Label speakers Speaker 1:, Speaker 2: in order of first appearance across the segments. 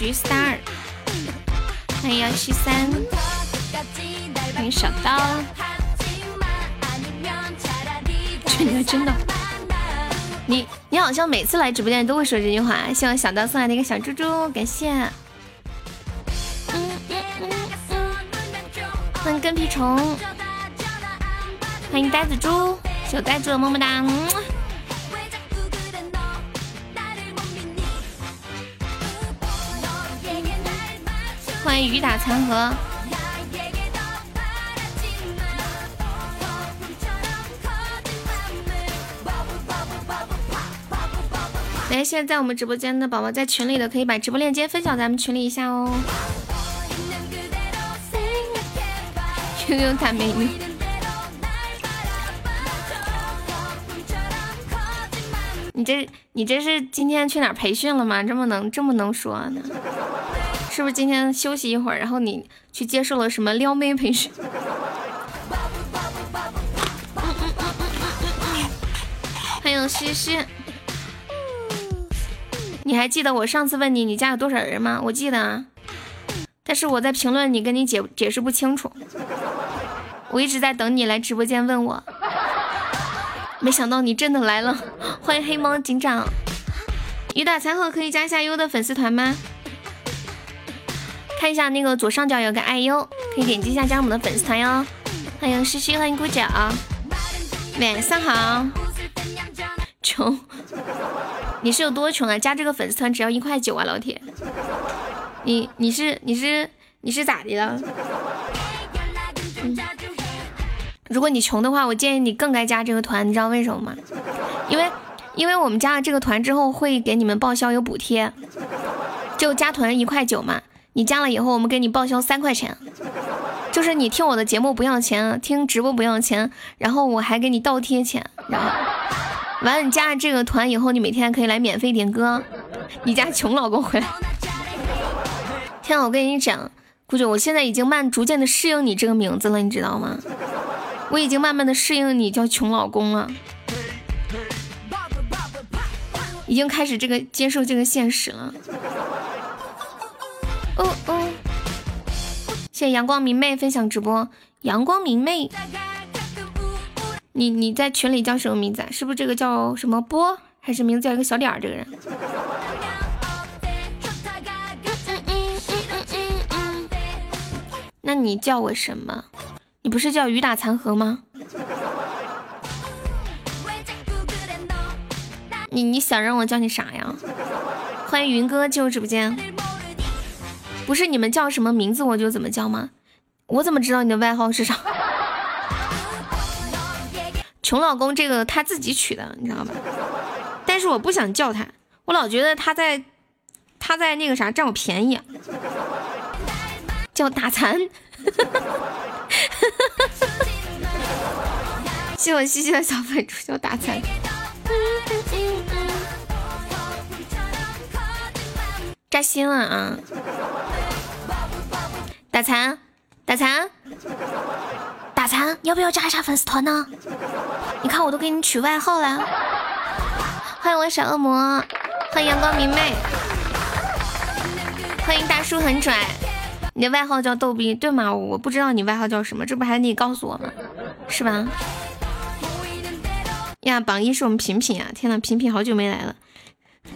Speaker 1: 橘 star，欢迎幺七三，欢迎小刀，这你真的，你你好像每次来直播间都会说这句话。希望小刀送来的一个小猪猪，感谢。欢迎跟屁虫，欢迎呆子猪，小呆猪么么哒。欢迎雨打残荷。来，现在在我们直播间的宝宝，在群里的可以把直播链接分享咱们群里一下哦。QQ 大美女，你这你这是今天去哪儿培训了吗？这么能这么能说呢？是不是今天休息一会儿，然后你去接受了什么撩妹培训？欢迎西西，你还记得我上次问你你家有多少人吗？我记得啊，但是我在评论你跟你解解释不清楚，我一直在等你来直播间问我，没想到你真的来了，欢迎黑猫警长，雨打残荷可以加一下优的粉丝团吗？看一下那个左上角有个爱优，可以点击一下加入我们的粉丝团哟。欢迎西西，欢迎姑脚，晚上好。穷，你是有多穷啊？加这个粉丝团只要一块九啊，老铁。你你是你是你是咋的了？如果你穷的话，我建议你更该加这个团，你知道为什么吗？因为因为我们加了这个团之后会给你们报销有补贴，就加团一块九嘛。你加了以后，我们给你报销三块钱，就是你听我的节目不要钱，听直播不要钱，然后我还给你倒贴钱，然后完了你加了这个团以后，你每天可以来免费点歌，你家穷老公回来。天啊，我跟你讲，姑姐，我现在已经慢逐渐的适应你这个名字了，你知道吗？我已经慢慢的适应你叫穷老公了，已经开始这个接受这个现实了。谢阳光明媚分享直播。阳光明媚，你你在群里叫什么名字？是不是这个叫什么波，还是名字叫一个小点儿？这个人？那你叫我什么？你不是叫雨打残荷吗？你你想让我叫你啥呀？欢迎云哥进入直播间。不是你们叫什么名字我就怎么叫吗？我怎么知道你的外号是啥？穷老公这个他自己取的，你知道吧？但是我不想叫他，我老觉得他在他在那个啥占我便宜，叫打残。谢我西西的小粉猪叫打残。扎心了啊！打残，打残，打残，要不要加一下粉丝团呢？你看我都给你取外号了。欢迎我小恶魔，欢迎阳光明媚，欢迎大叔很拽。你的外号叫逗逼对吗？我不知道你外号叫什么，这不还得告诉我吗？是吧？呀，榜一是我们平平啊！天呐，平平好久没来了。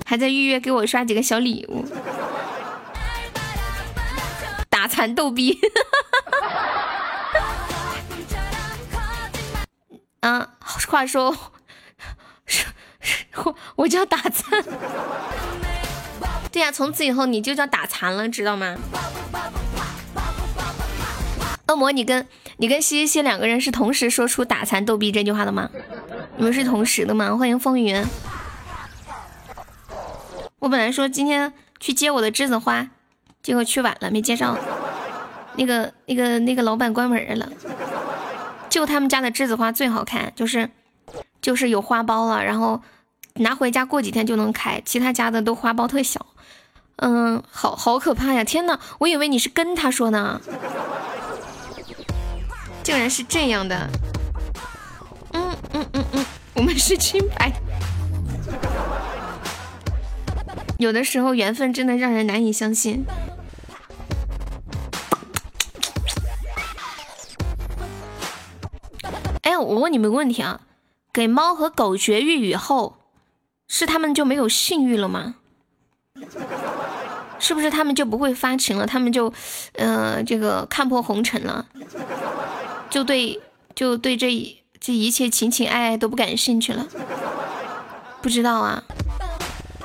Speaker 1: 还在预约给我刷几个小礼物，打残逗逼，啊，话说，我我叫打残，对呀，从此以后你就叫打残了，知道吗？恶魔，你跟你跟西西两个人是同时说出打残逗逼这句话的吗？你们是同时的吗？欢迎风云。我本来说今天去接我的栀子花，结果去晚了没接上。那个那个那个老板关门了，就他们家的栀子花最好看，就是就是有花苞了，然后拿回家过几天就能开，其他家的都花苞特小。嗯，好好可怕呀！天呐，我以为你是跟他说呢，竟然是这样的。嗯嗯嗯嗯，我们是清白。有的时候缘分真的让人难以相信。哎，我问你们个问题啊，给猫和狗绝育以后，是它们就没有性欲了吗？是不是它们就不会发情了？它们就，呃，这个看破红尘了，就对，就对这这一切情情爱爱都不感兴趣了？不知道啊。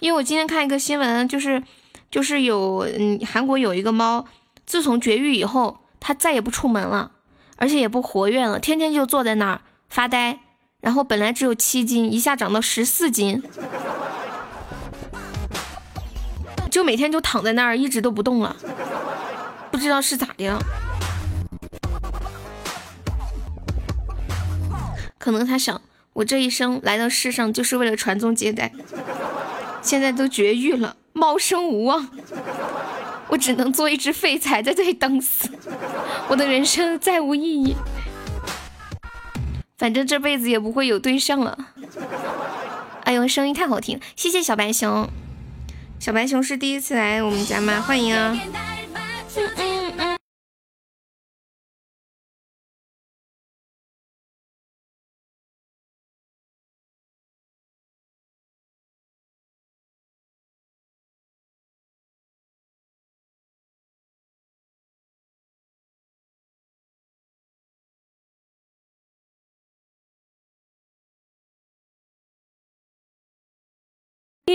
Speaker 1: 因为我今天看一个新闻，就是就是有嗯韩国有一个猫，自从绝育以后，它再也不出门了，而且也不活跃了，天天就坐在那儿发呆，然后本来只有七斤，一下长到十四斤，就每天就躺在那儿一直都不动了，不知道是咋的了，可能他想我这一生来到世上就是为了传宗接代。现在都绝育了，猫生无望，我只能做一只废柴在这里等死，我的人生再无意义，反正这辈子也不会有对象了。哎呦，声音太好听，谢谢小白熊，小白熊是第一次来我们家吗？欢迎啊！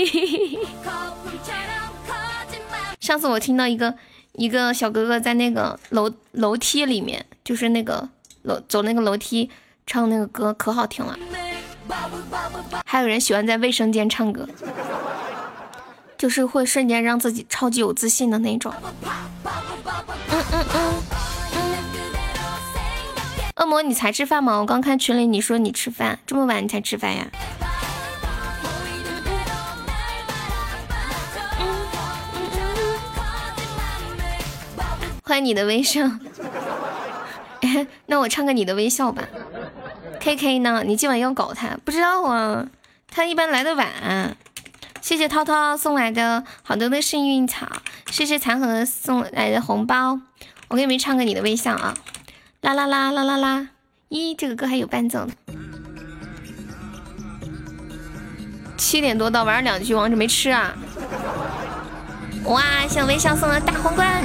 Speaker 1: 上次我听到一个一个小哥哥在那个楼楼梯里面，就是那个楼走那个楼梯唱那个歌，可好听了。还有人喜欢在卫生间唱歌，就是会瞬间让自己超级有自信的那种。恶魔，你才吃饭吗？我刚看群里你说你吃饭，这么晚你才吃饭呀？欢迎你的微笑，那我唱个你的微笑吧。K K 呢？你今晚要搞他？不知道啊，他一般来的晚。谢谢涛涛送来的好多的幸运草，谢谢残荷送来的红包。我给你们唱个你的微笑啊！啦啦啦啦啦啦！咦，这个歌还有伴奏呢。七点多到，晚上两局王者没吃啊？哇！向微笑送了大皇冠，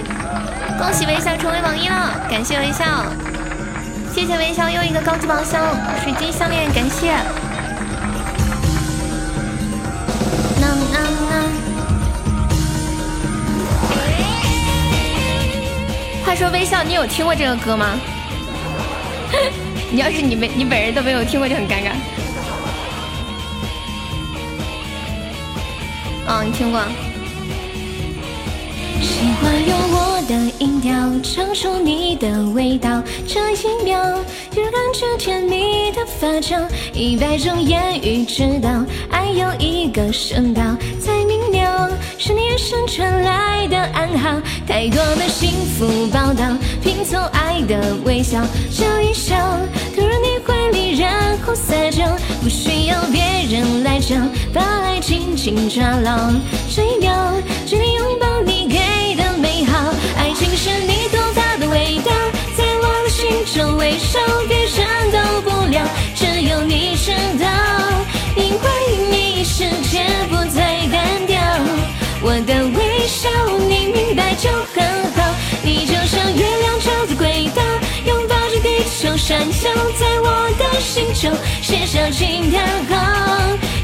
Speaker 1: 恭喜微笑成为榜一了，感谢微笑，谢谢微笑又一个高级宝箱，水晶项链，感谢。话说微笑，你有听过这个歌吗？你要是你没你本人都没有听过，就很尴尬。嗯，你听过。喜欢用我的音调唱出你的味道，这一秒就感觉甜蜜的发酵，一百种言语知道，爱有一个声道，再明了是你眼神传来的暗号，太多的幸福报道，拼凑爱的微笑，笑一笑，投入你怀里，然后撒娇，不需要别人来讲，把爱紧紧抓牢，这一秒决定拥抱你给的。美好，爱情是你独特的味道，在我的心中微笑，别人都不了，只有你知道，因为你世界不再单调，我的微笑你明白就很好，你就像月亮照在轨道，球闪耀，在我的心中写下惊叹号，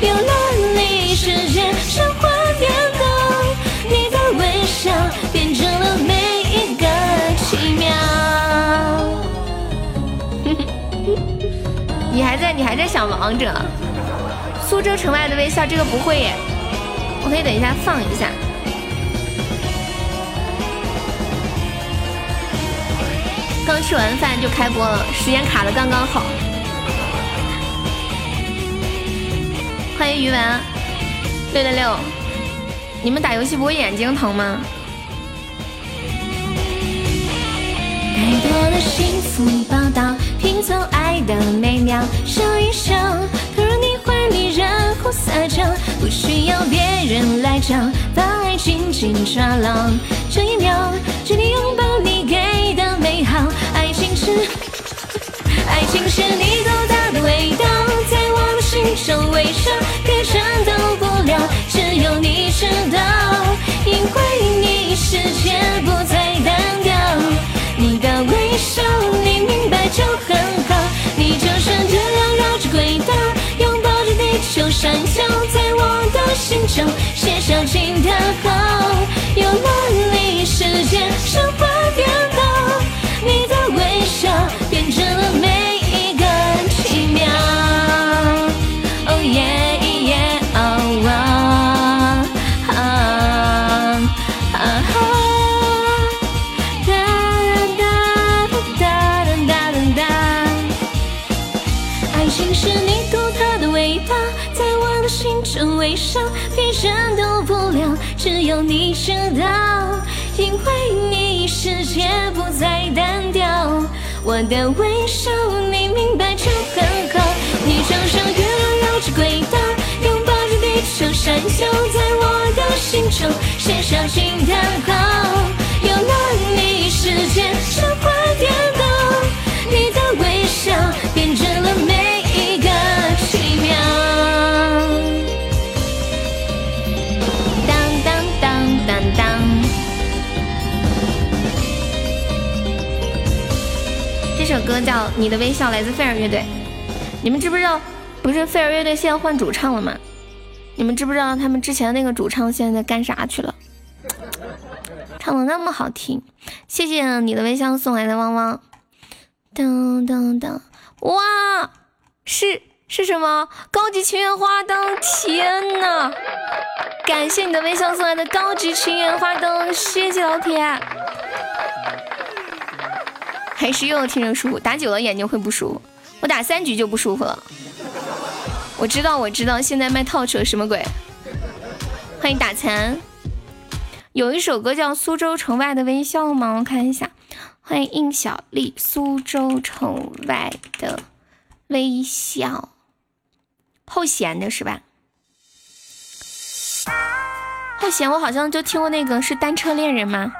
Speaker 1: 有了你，世界像幻变动，你的微笑。变成了每一个奇妙。你还在，你还在想王者？苏州城外的微笑，这个不会耶。我可以等一下放一下。刚吃完饭就开播了，时间卡的刚刚好。欢迎鱼丸六六六，你们打游戏不会眼睛疼吗？太多的幸福报道，拼凑爱的美妙，笑一笑，投入你怀里，然后撒娇，不需要别人来教，把爱紧紧抓牢。这一秒，紧紧拥抱你给的美好，爱情是，爱情是你独特的味道，在我的心中微笑，别人都不了，只有你知道，因为你世界不再单调。笑，你明白就很好。你就像月亮绕着轨道，拥抱着地球闪耀，在我的心中写下惊叹号。有了你，世界生活你知道。因为你世界不再单调，我的微笑你明白就很好。你就像月亮绕着轨道，拥抱着地球闪耀，在我的心中写下惊叹号。有了你，世界歌叫《你的微笑》，来自费尔乐队。你们知不知道？不是费尔乐队现在换主唱了吗？你们知不知道他们之前那个主唱现在在干啥去了？唱的那么好听，谢谢你的微笑送来的汪汪。噔噔噔，哇，是是什么？高级情缘花灯！天呐！感谢你的微笑送来的高级情缘花灯，谢谢老铁。还是又听着舒服，打久了眼睛会不舒服。我打三局就不舒服了。我知道，我知道，现在卖套车什么鬼？欢迎打残。有一首歌叫《苏州城外的微笑》吗？我看一下。欢迎应小丽，《苏州城外的微笑》。后弦的是吧？后弦我好像就听过那个，是单车恋人吗？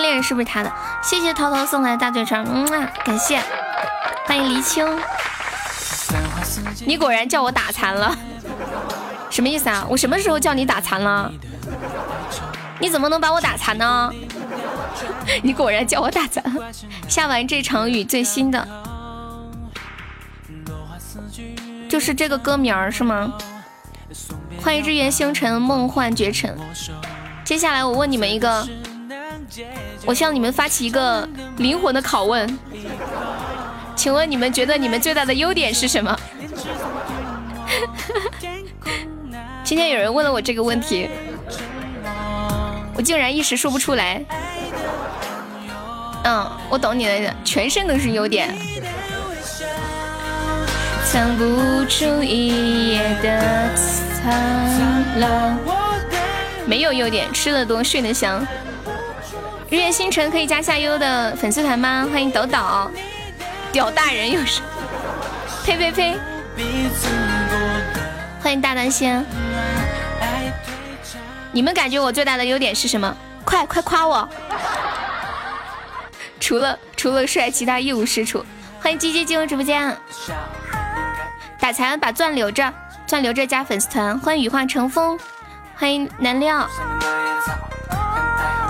Speaker 1: 恋人是不是他的？谢谢涛涛送来的大嘴唇，嗯啊，感谢，欢迎黎青。你果然叫我打残了，什么意思啊？我什么时候叫你打残了？你怎么能把我打残呢？你果然叫我打残。下完这场雨，最新的就是这个歌名是吗？欢迎日月星辰，梦幻绝尘。接下来我问你们一个。我向你们发起一个灵魂的拷问，请问你们觉得你们最大的优点是什么？今天有人问了我这个问题，我竟然一时说不出来。嗯，我懂你的，全身都是优点。藏不住一夜的苍老，没有优点，吃的多，睡得香。日月星辰可以加下优的粉丝团吗？欢迎抖抖，屌大人又是，呸呸呸！欢迎大丹仙。你们感觉我最大的优点是什么？快快夸我！除了除了帅，其他一无是处。欢迎鸡鸡进入直播间。打残把钻留着，钻留着加粉丝团。欢迎羽化成风。欢迎南料。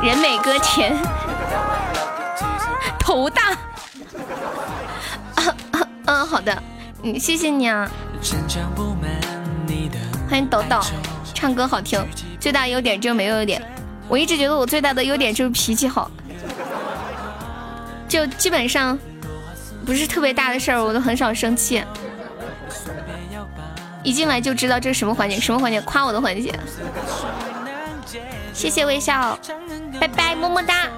Speaker 1: 人美歌甜，头大。嗯，好的，嗯，谢谢你啊。欢迎抖抖，唱歌好听。最大优点就没有优点，我一直觉得我最大的优点就是脾气好，就基本上不是特别大的事儿，我都很少生气。一进来就知道这是什么环节，什么环节？夸我的环节。谢谢微笑，拜拜，么么哒。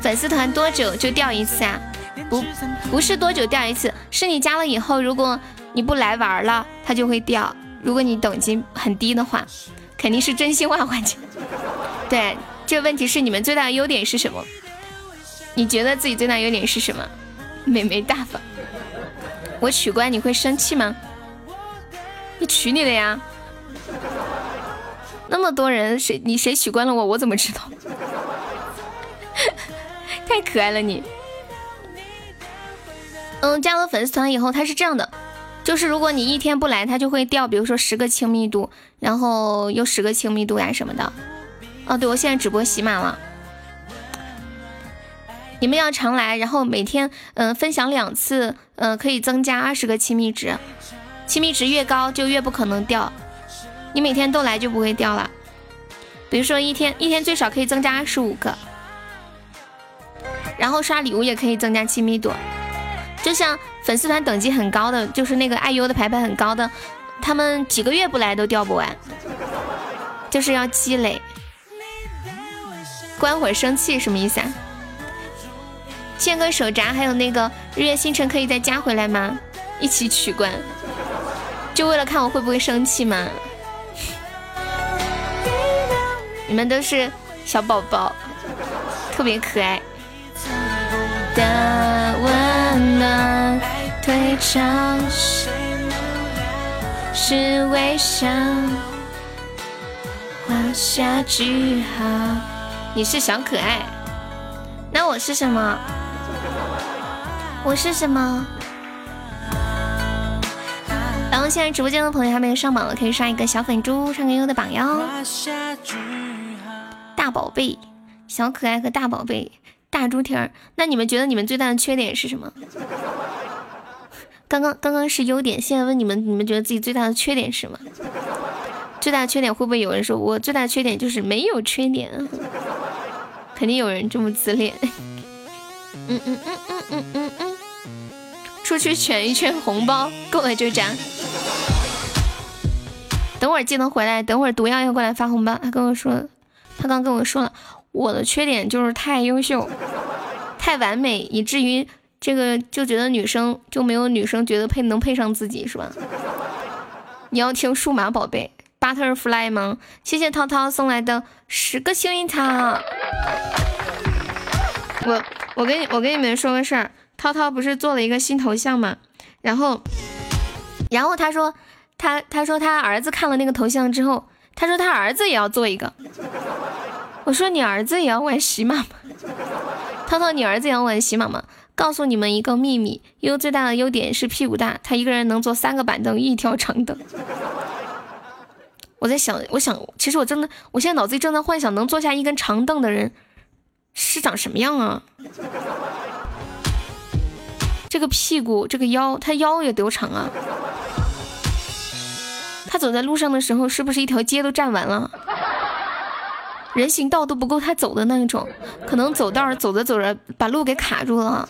Speaker 1: 粉丝团多久就掉一次啊？不，不是多久掉一次，是你加了以后，如果你不来玩了，它就会掉。如果你等级很低的话，肯定是真心话环节。对，这问题是你们最大的优点是什么？你觉得自己最大优点是什么？美眉大方。我取关你会生气吗？你取你的呀。那么多人，谁你谁取关了我？我怎么知道？太可爱了你。嗯，加了粉丝团以后，它是这样的，就是如果你一天不来，它就会掉，比如说十个亲密度，然后又十个亲密度呀什么的。哦，对，我现在直播喜马了，你们要常来，然后每天嗯分享两次，嗯可以增加二十个亲密值，亲密值越高就越不可能掉。你每天都来就不会掉了，比如说一天一天最少可以增加二十五个，然后刷礼物也可以增加亲密度，就像粉丝团等级很高的，就是那个爱优的牌牌很高的，他们几个月不来都掉不完，就是要积累。关会生气什么意思啊？欠个手札还有那个日月星辰可以再加回来吗？一起取关，就为了看我会不会生气吗？你们都是小宝宝，特别可爱。的温暖退潮是微笑，画下句号。你是小可爱，那我是什么？我是什么？然后现在直播间的朋友还没有上榜的，可以刷一个小粉猪，上个优的榜哟。大宝贝，小可爱和大宝贝，大猪蹄儿。那你们觉得你们最大的缺点是什么？刚刚刚刚是优点，现在问你们，你们觉得自己最大的缺点是什么？最大的缺点会不会有人说我最大的缺点就是没有缺点？肯定有人这么自恋。嗯嗯嗯嗯嗯嗯嗯，出去圈一圈红包，够了就涨。等会儿技能回来，等会儿毒药要过来发红包。他跟我说。他刚跟我说了，我的缺点就是太优秀，太完美，以至于这个就觉得女生就没有女生觉得配能配上自己，是吧？你要听数码宝贝 Butterfly 吗？谢谢涛涛送来的十个幸运草。我我跟我跟你们说个事儿，涛涛不是做了一个新头像吗？然后然后他说他他说他儿子看了那个头像之后。他说他儿子也要做一个，我说你儿子也要玩喜马吗？涛涛，你儿子也要玩喜马吗？告诉你们一个秘密，优最大的优点是屁股大，他一个人能坐三个板凳，一条长凳。我在想，我想，其实我真的，我现在脑子里正在幻想，能坐下一根长凳的人是长什么样啊？这个屁股，这个腰，他腰也多长啊？他走在路上的时候，是不是一条街都占完了？人行道都不够他走的那一种，可能走道走着走着把路给卡住了。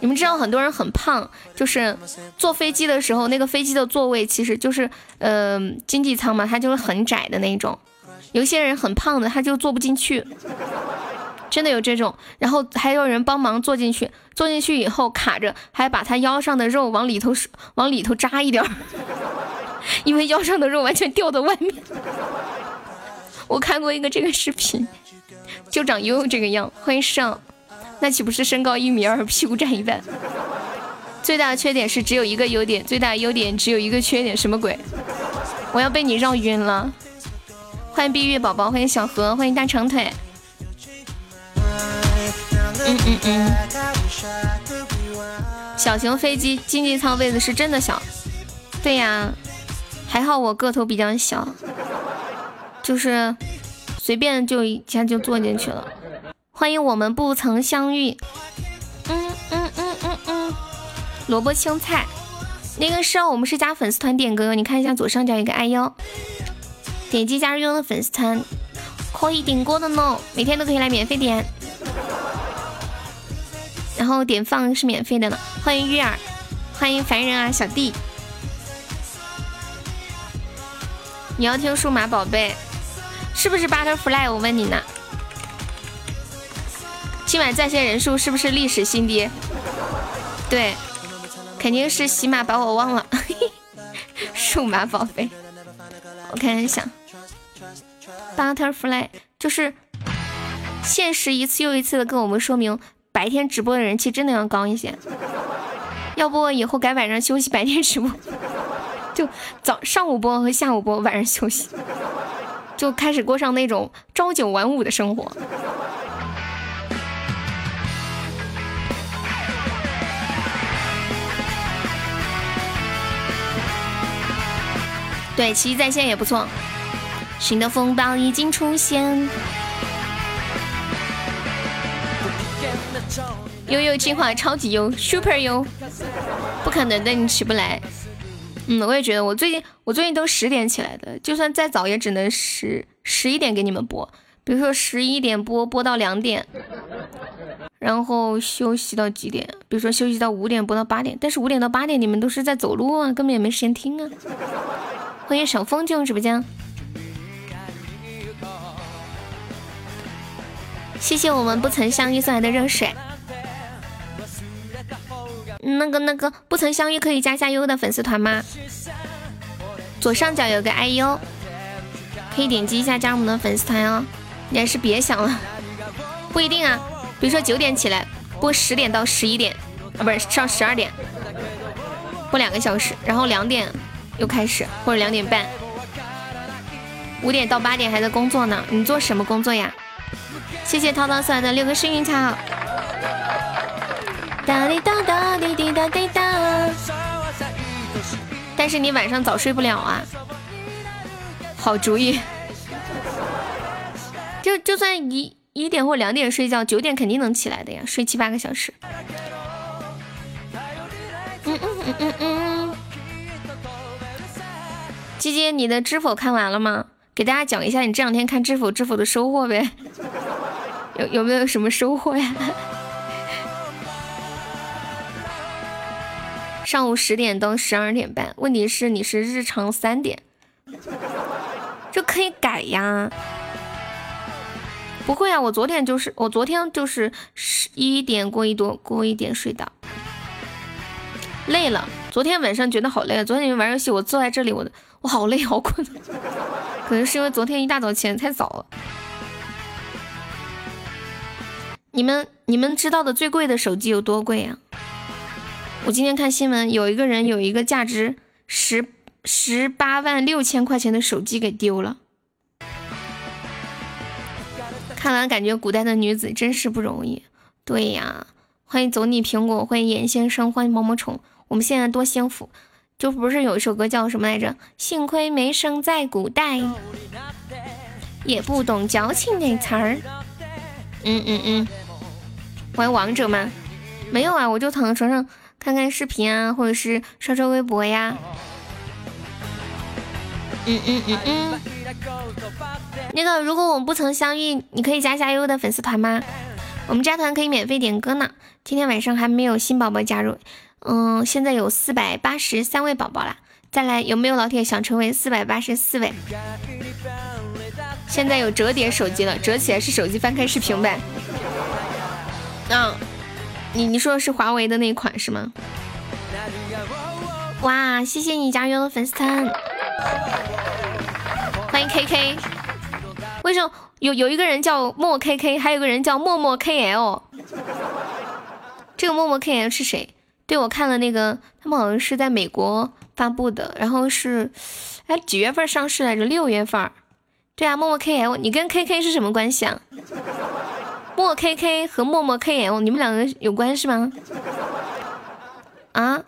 Speaker 1: 你们知道很多人很胖，就是坐飞机的时候，那个飞机的座位其实就是，呃，经济舱嘛，它就是很窄的那种。有些人很胖的，他就坐不进去。真的有这种，然后还有人帮忙坐进去，坐进去以后卡着，还把他腰上的肉往里头往里头扎一点，因为腰上的肉完全掉到外面。我看过一个这个视频，就长悠悠这个样，欢迎上，那岂不是身高一米二，屁股占一半？最大的缺点是只有一个优点，最大的优点只有一个缺点，什么鬼？我要被你绕晕了。欢迎碧玉宝宝，欢迎小何，欢迎大长腿。嗯嗯嗯，小型飞机经济舱位子是真的小，对呀，还好我个头比较小，就是随便就一下就坐进去了。欢迎我们不曾相遇，嗯嗯嗯嗯嗯，萝卜青菜，那个是我们是加粉丝团点歌，你看一下左上角有个爱幺，点击加入用的粉丝团可以点歌的呢，每天都可以来免费点。然后点放是免费的呢。欢迎月儿，欢迎凡人啊，小弟。你要听数码宝贝，是不是 Butterfly？我问你呢。今晚在线人数是不是历史新低？对，肯定是喜马把我忘了。数码宝贝，我看一下，Butterfly 就是现实一次又一次的跟我们说明，白天直播的人气真的要高一些。要不以后改晚上休息，白天直播。就早上午播和下午播，晚上休息，就开始过上那种朝九晚五的生活。对，奇迹在线也不错。新的风暴已经出现。悠悠进化超级优，super 优，不可能的，你起不来。嗯，我也觉得，我最近我最近都十点起来的，就算再早也只能十十一点给你们播，比如说十一点播播到两点，然后休息到几点？比如说休息到五点播到八点，但是五点到八点你们都是在走路啊，根本也没时间听啊。欢迎小风进入直播间，谢谢我们不曾相遇送来的热水。那个那个不曾相遇可以加下优的粉丝团吗？左上角有个 IU，可以点击一下加入我们的粉丝团哦。你还是别想了，不一定啊。比如说九点起来播十点到十一点啊，不是上十二点播两个小时，然后两点又开始或者两点半，五点到八点还在工作呢。你做什么工作呀？谢谢涛涛送来的六个幸运草。哒滴哒哒滴滴哒滴哒，但是你晚上早睡不了啊。好主意，就就算一一点或两点睡觉，九点肯定能起来的呀，睡七八个小时。嗯嗯嗯嗯嗯。姐姐，你的知否看完了吗？给大家讲一下你这两天看知否知否的收获呗。有有没有什么收获呀？上午十点到十二点半，问题是你是日常三点，这可以改呀。不会啊，我昨天就是我昨天就是十一点过一多过一点睡的，累了。昨天晚上觉得好累啊，昨天玩游戏我坐在这里，我我好累好困，可能是因为昨天一大早起来太早了。你们你们知道的最贵的手机有多贵呀？我今天看新闻，有一个人有一个价值十十八万六千块钱的手机给丢了。看完感觉古代的女子真是不容易。对呀，欢迎走你苹果，欢迎严先生，欢迎毛毛虫。我们现在多幸福，就不是有一首歌叫什么来着？幸亏没生在古代，也不懂矫情那词儿。嗯嗯嗯，玩王者吗？没有啊，我就躺在床上。看看视频啊，或者是刷刷微博呀。嗯嗯嗯嗯。那个，如果我们不曾相遇，你可以加下优的粉丝团吗？我们加团可以免费点歌呢。今天晚上还没有新宝宝加入，嗯，现在有四百八十三位宝宝啦。再来，有没有老铁想成为四百八十四位？现在有折叠手机了，折起来是手机，翻开是平板。嗯。你你说的是华为的那一款是吗？哇，谢谢你加入的粉丝团，欢迎 K K。为什么有有一个人叫莫 K K，还有个人叫默默 K L？这个默默 K L 是谁？对我看了那个，他们好像是在美国发布的，然后是哎几月份上市来着？六月份。对啊，默默 K L，你跟 K K 是什么关系啊？莫 K K 和默默 K L，你们两个有关系吗？啊，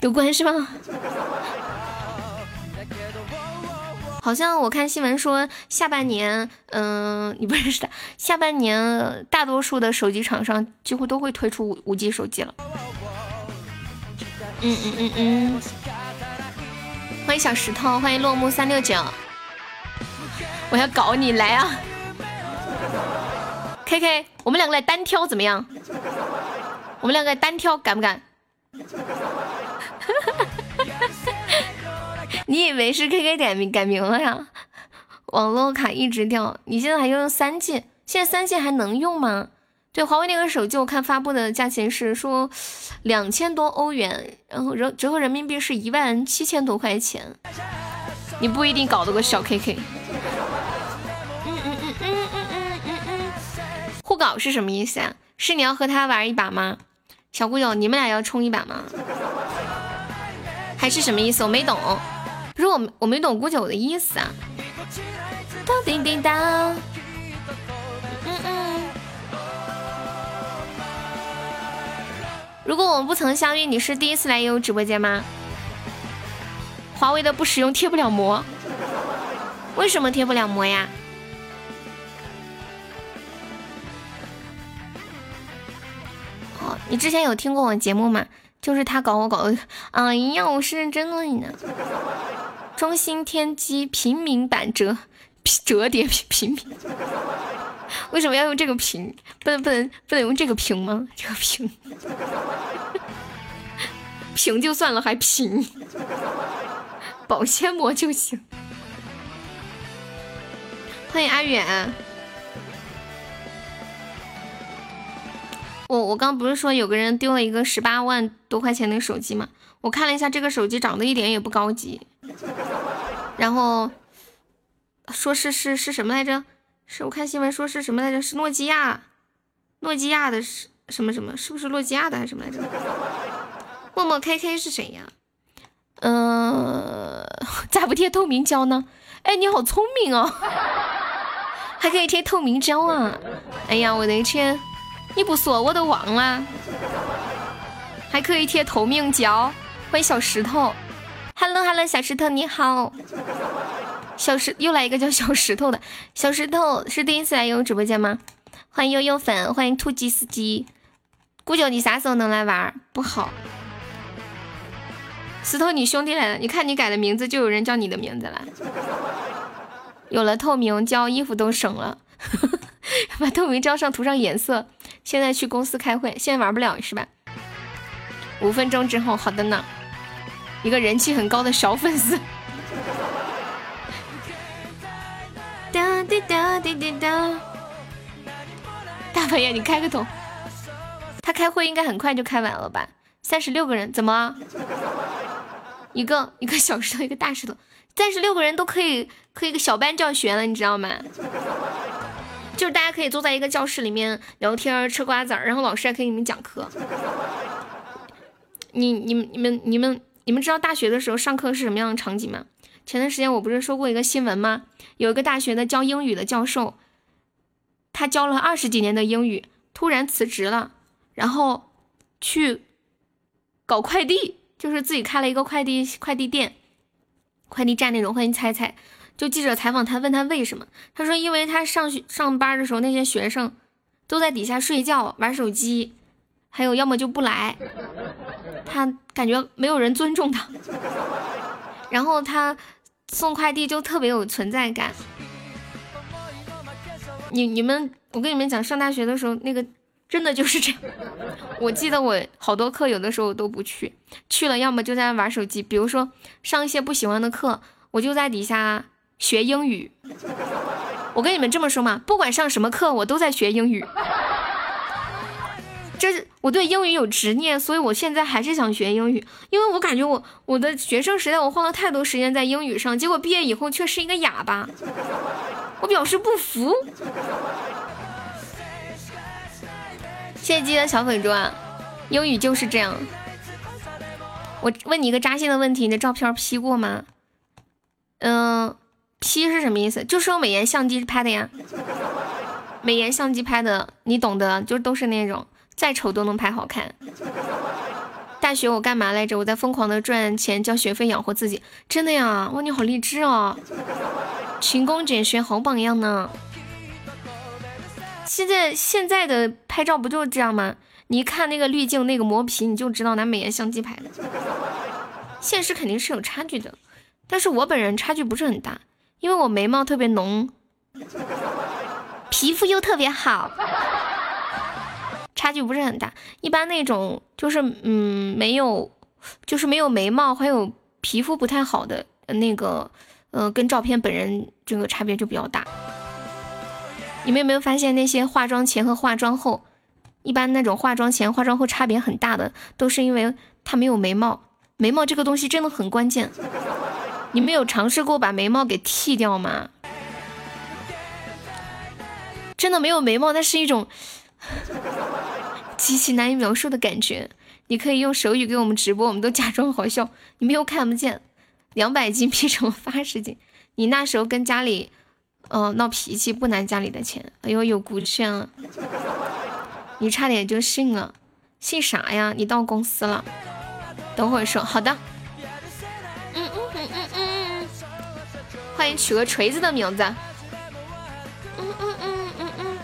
Speaker 1: 有关系吗？好像我看新闻说，下半年，嗯，你不认识的，下半年大多数的手机厂商几乎都会推出五五 G 手机了。嗯嗯嗯嗯，欢迎小石头，欢迎落木三六九，我要搞你来啊！K K，我们两个来单挑怎么样？我们两个来单挑，敢不敢？你以为是 K K 改名改名了呀？网络卡一直掉，你现在还用三 G？现在三 G 还能用吗？对，华为那个手机我看发布的价钱是说两千多欧元，然后折折合人民币是一万七千多块钱，你不一定搞得过小 K K。互搞是什么意思啊？是你要和他玩一把吗？小姑九，你们俩要冲一把吗？还是什么意思？我没懂，不是我我没懂姑九的意思啊。当叮叮当，嗯嗯。如果我们不曾相遇，你是第一次来悠悠直播间吗？华为的不使用贴不了膜，为什么贴不了膜呀？你之前有听过我节目吗？就是他搞我搞的，哎呀，我是认真的你呢。中兴天机平民版折折叠屏平民，为什么要用这个屏？不能不能不能用这个屏吗？这个屏，屏就算了，还平，保鲜膜就行。欢迎阿远。我我刚不是说有个人丢了一个十八万多块钱的手机吗？我看了一下，这个手机长得一点也不高级。然后说是是是什么来着？是我看新闻说是什么来着？是诺基亚，诺基亚的是什么什么？是不是诺基亚的还是什么来着？默默 KK 是谁呀？嗯，咋不贴透明胶呢？哎，你好聪明哦，还可以贴透明胶啊！哎呀，我的天！你不说我都忘了，还可以贴透明胶。欢迎小石头，Hello Hello，小石头你好。小石又来一个叫小石头的，小石头是第一次来悠悠直播间吗？欢迎悠悠粉，欢迎突击司机。姑九，你啥时候能来玩？不好。石头，你兄弟来了，你看你改的名字，就有人叫你的名字了。有了透明胶，衣服都省了。把透明胶上涂上颜色。现在去公司开会，现在玩不了是吧？五分钟之后，好的呢。一个人气很高的小粉丝。哒滴哒滴滴哒。大半夜你开个头。他开会应该很快就开完了吧？三十六个人，怎么？一个一个小石头，一个大石头，三十六个人都可以可以个小班教学了，你知道吗？就是大家可以坐在一个教室里面聊天吃瓜子儿，然后老师还可以给你们讲课。你、你们、你们、你们、你们知道大学的时候上课是什么样的场景吗？前段时间我不是说过一个新闻吗？有一个大学的教英语的教授，他教了二十几年的英语，突然辞职了，然后去搞快递，就是自己开了一个快递快递店、快递站那种。欢迎猜猜。就记者采访他，问他为什么？他说，因为他上学上班的时候，那些学生都在底下睡觉、玩手机，还有要么就不来，他感觉没有人尊重他。然后他送快递就特别有存在感。你你们，我跟你们讲，上大学的时候那个真的就是这样。我记得我好多课有的时候都不去，去了要么就在玩手机，比如说上一些不喜欢的课，我就在底下。学英语，我跟你们这么说嘛，不管上什么课，我都在学英语。这是我对英语有执念，所以我现在还是想学英语，因为我感觉我我的学生时代我花了太多时间在英语上，结果毕业以后却是一个哑巴，我表示不服。谢谢鸡的小粉猪，英语就是这样。我问你一个扎心的问题，你的照片 P 过吗？嗯。P 是什么意思？就是用美颜相机拍的呀。美颜相机拍的，你懂得，就都是那种再丑都能拍好看。大学我干嘛来着？我在疯狂的赚钱交学费养活自己。真的呀？哇，你好励志哦！勤工俭学好榜样呢。现在现在的拍照不就是这样吗？你一看那个滤镜那个磨皮，你就知道拿美颜相机拍的。现实肯定是有差距的，但是我本人差距不是很大。因为我眉毛特别浓，皮肤又特别好，差距不是很大。一般那种就是嗯没有，就是没有眉毛还有皮肤不太好的那个，呃，跟照片本人这个差别就比较大。你们有没有发现那些化妆前和化妆后，一般那种化妆前化妆后差别很大的，都是因为他没有眉毛。眉毛这个东西真的很关键。你们有尝试过把眉毛给剃掉吗？真的没有眉毛，那是一种 极其难以描述的感觉。你可以用手语给我们直播，我们都假装好笑，你们又看不见。两百斤劈成八十斤，你那时候跟家里，嗯，闹脾气不拿家里的钱，哎呦，有骨气啊！你差点就信了，信啥呀？你到公司了，等会儿说。好的。欢迎取个锤子的名字。嗯嗯嗯嗯嗯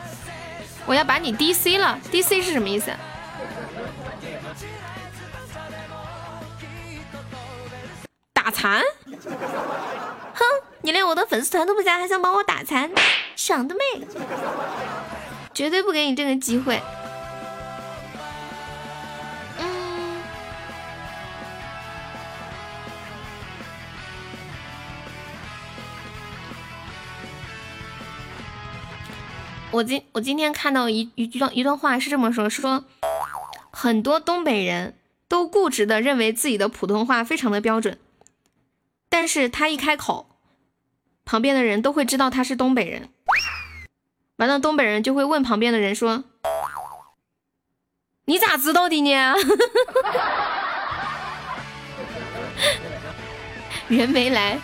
Speaker 1: 我要把你 D C 了，D C 是什么意思？打残？哼，你连我的粉丝团都不加，还想把我打残？想得美！绝对不给你这个机会。我今我今天看到一一段一段话是这么说，是说很多东北人都固执的认为自己的普通话非常的标准，但是他一开口，旁边的人都会知道他是东北人，完了东北人就会问旁边的人说：“你咋知道的呢？” 人没来，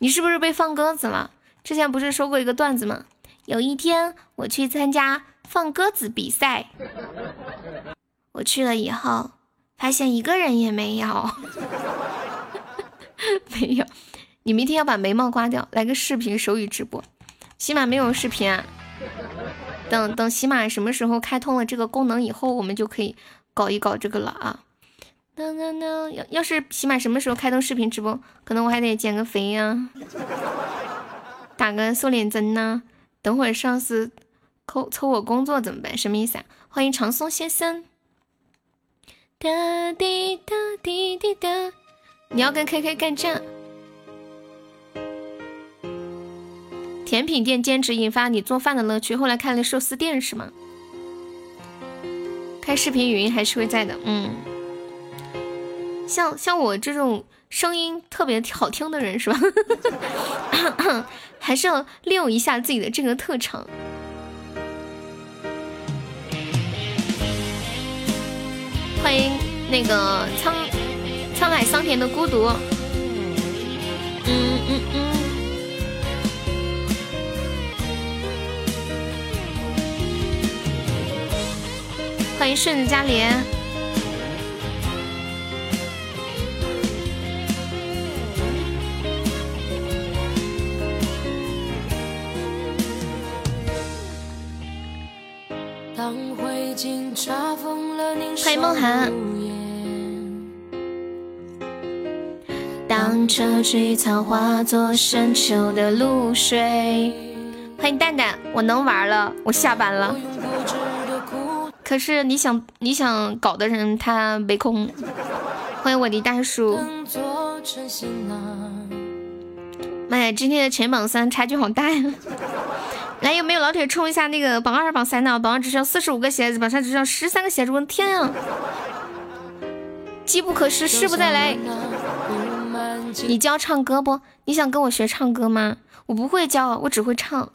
Speaker 1: 你是不是被放鸽子了？之前不是说过一个段子吗？有一天，我去参加放鸽子比赛。我去了以后，发现一个人也没有，没有。你明天要把眉毛刮掉，来个视频手语直播。喜马没有视频啊，等等，喜马什么时候开通了这个功能以后，我们就可以搞一搞这个了啊。等等等，要要是喜马什么时候开通视频直播，可能我还得减个肥呀，打个瘦脸针呢。等会儿上司扣抽我工作怎么办？什么意思啊？欢迎长松先生。哒滴哒滴滴哒，你要跟 K K 干仗？甜品店兼职引发你做饭的乐趣，后来开了寿司店是吗？开视频语音还是会在的，嗯。像像我这种。声音特别好听的人是吧？还是要利用一下自己的这个特长。欢迎那个沧沧海桑田的孤独。嗯嗯嗯。欢迎顺子嘉莲。欢迎梦涵。当车菊草化作深秋的露水。欢迎蛋蛋，我能玩了，我下班了。可是你想你想搞的人他没空。欢迎我的大叔。妈呀，今天的前榜三差距好大呀！来，有没有老铁冲一下那个榜二、榜三的？榜二只需要四十五个鞋子，榜三只需要十三个鞋子。我的天啊！机不可失，失不再来。你教唱歌不？你想跟我学唱歌吗？我不会教，我只会唱。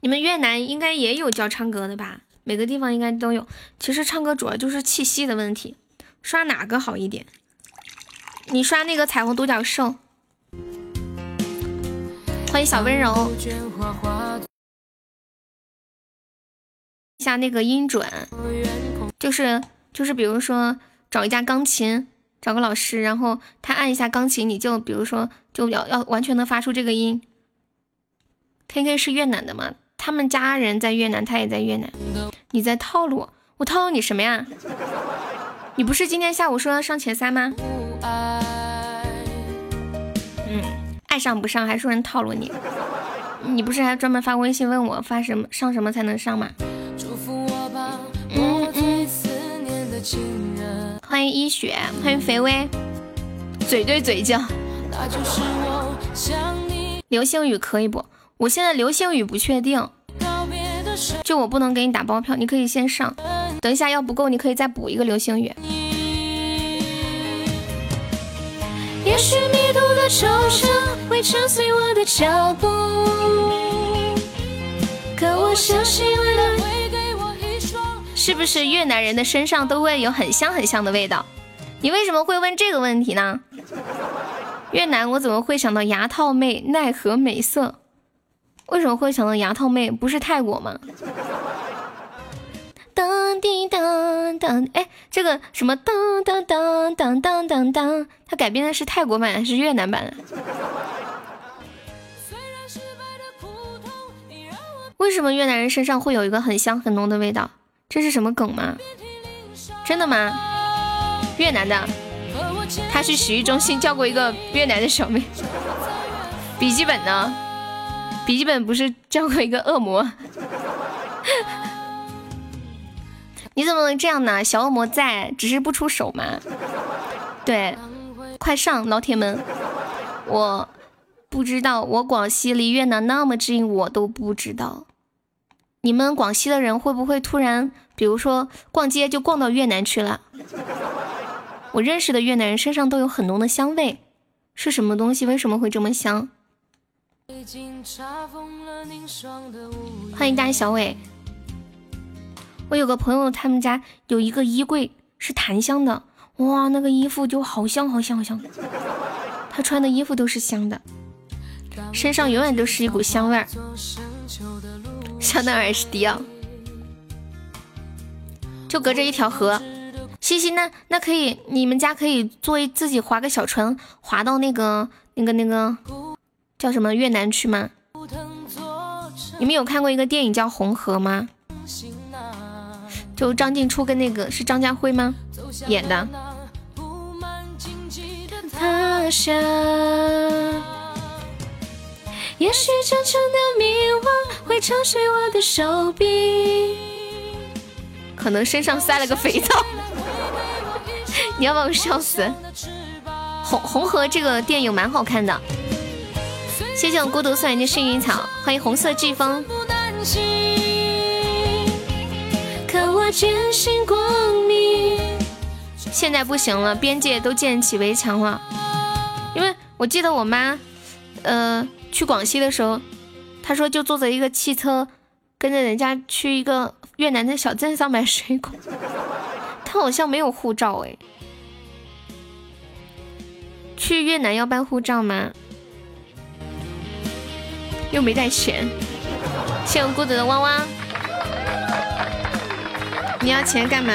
Speaker 1: 你们越南应该也有教唱歌的吧？每个地方应该都有。其实唱歌主要就是气息的问题。刷哪个好一点？你刷那个彩虹独角兽。欢迎小温柔。一下那个音准，就是就是，比如说找一架钢琴，找个老师，然后他按一下钢琴，你就比如说就要要完全能发出这个音。K K 是越南的吗？他们家人在越南，他也在越南。你在套路我？我套路你什么呀？你不是今天下午说要上前三吗？嗯爱上不上，还说人套路你。你不是还专门发微信问我发什么上什么才能上吗？欢迎一雪，欢迎肥微，嘴对嘴叫。流星雨可以不？我现在流星雨不确定，就我不能给你打包票，你可以先上，等一下要不够，你可以再补一个流星雨。也许迷途的舟车会我的脚步，可我相信未来会给我一双。是不是越南人的身上都会有很香很香的味道？你为什么会问这个问题呢？越南我怎么会想到牙套妹奈何美色？为什么会想到牙套妹？不是泰国吗？噔滴当当，哎，这个什么噔噔噔噔噔噔噔，它改编的是泰国版还是越南版？为什么越南人身上会有一个很香很浓的味道？这是什么梗吗？真的吗？越南的，他去洗浴中心叫过一个越南的小妹。笔记本呢？笔记本不是叫过一个恶魔？你怎么能这样呢？小恶魔在，只是不出手嘛。对，快上，老铁们！我不知道，我广西离越南那么近，我都不知道。你们广西的人会不会突然，比如说逛街就逛到越南去了？我认识的越南人身上都有很浓的香味，是什么东西？为什么会这么香？欢迎大小伟。我有个朋友，他们家有一个衣柜是檀香的，哇，那个衣服就好香好香好香，他穿的衣服都是香的，身上永远都是一股香味儿。香奈儿是迪奥，就隔着一条河。西西，那那可以，你们家可以做自己划个小船，划到那个那个那个叫什么越南去吗？你们有看过一个电影叫《红河》吗？就张静初跟那个是张家辉吗演的？也许真诚的迷惘会沉睡我的手臂，可能身上塞了个肥皂，你要把我笑死。红红河这个电影蛮好看的，谢谢我孤独送来的幸运草，欢迎红色飓风。坚信光明现在不行了，边界都建起围墙了。因为我记得我妈，呃，去广西的时候，她说就坐着一个汽车，跟着人家去一个越南的小镇上买水果。她好像没有护照哎，去越南要办护照吗？又没带钱。谢我孤独的汪汪。你要钱干嘛？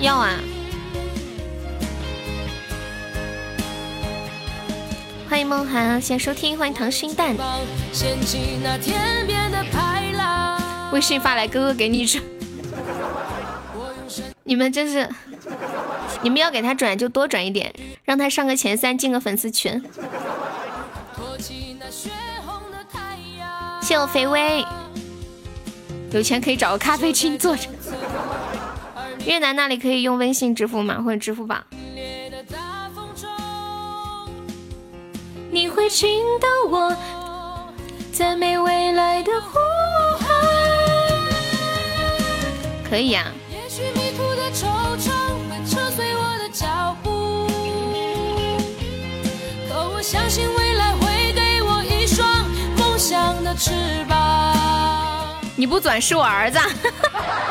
Speaker 1: 要啊！欢迎梦涵，谢谢收听，欢迎糖心蛋。微信发来，哥哥给你转。你们真是，你们要给他转就多转一点，让他上个前三，进个粉丝群。谢我肥微。有钱可以找个咖啡厅坐着。越南那里可以用微信支付吗？或者支付宝？你会听到我赞美未来的呼喊。可以呀。可我相信未来会给我一双梦想的翅膀。你不转是我儿子，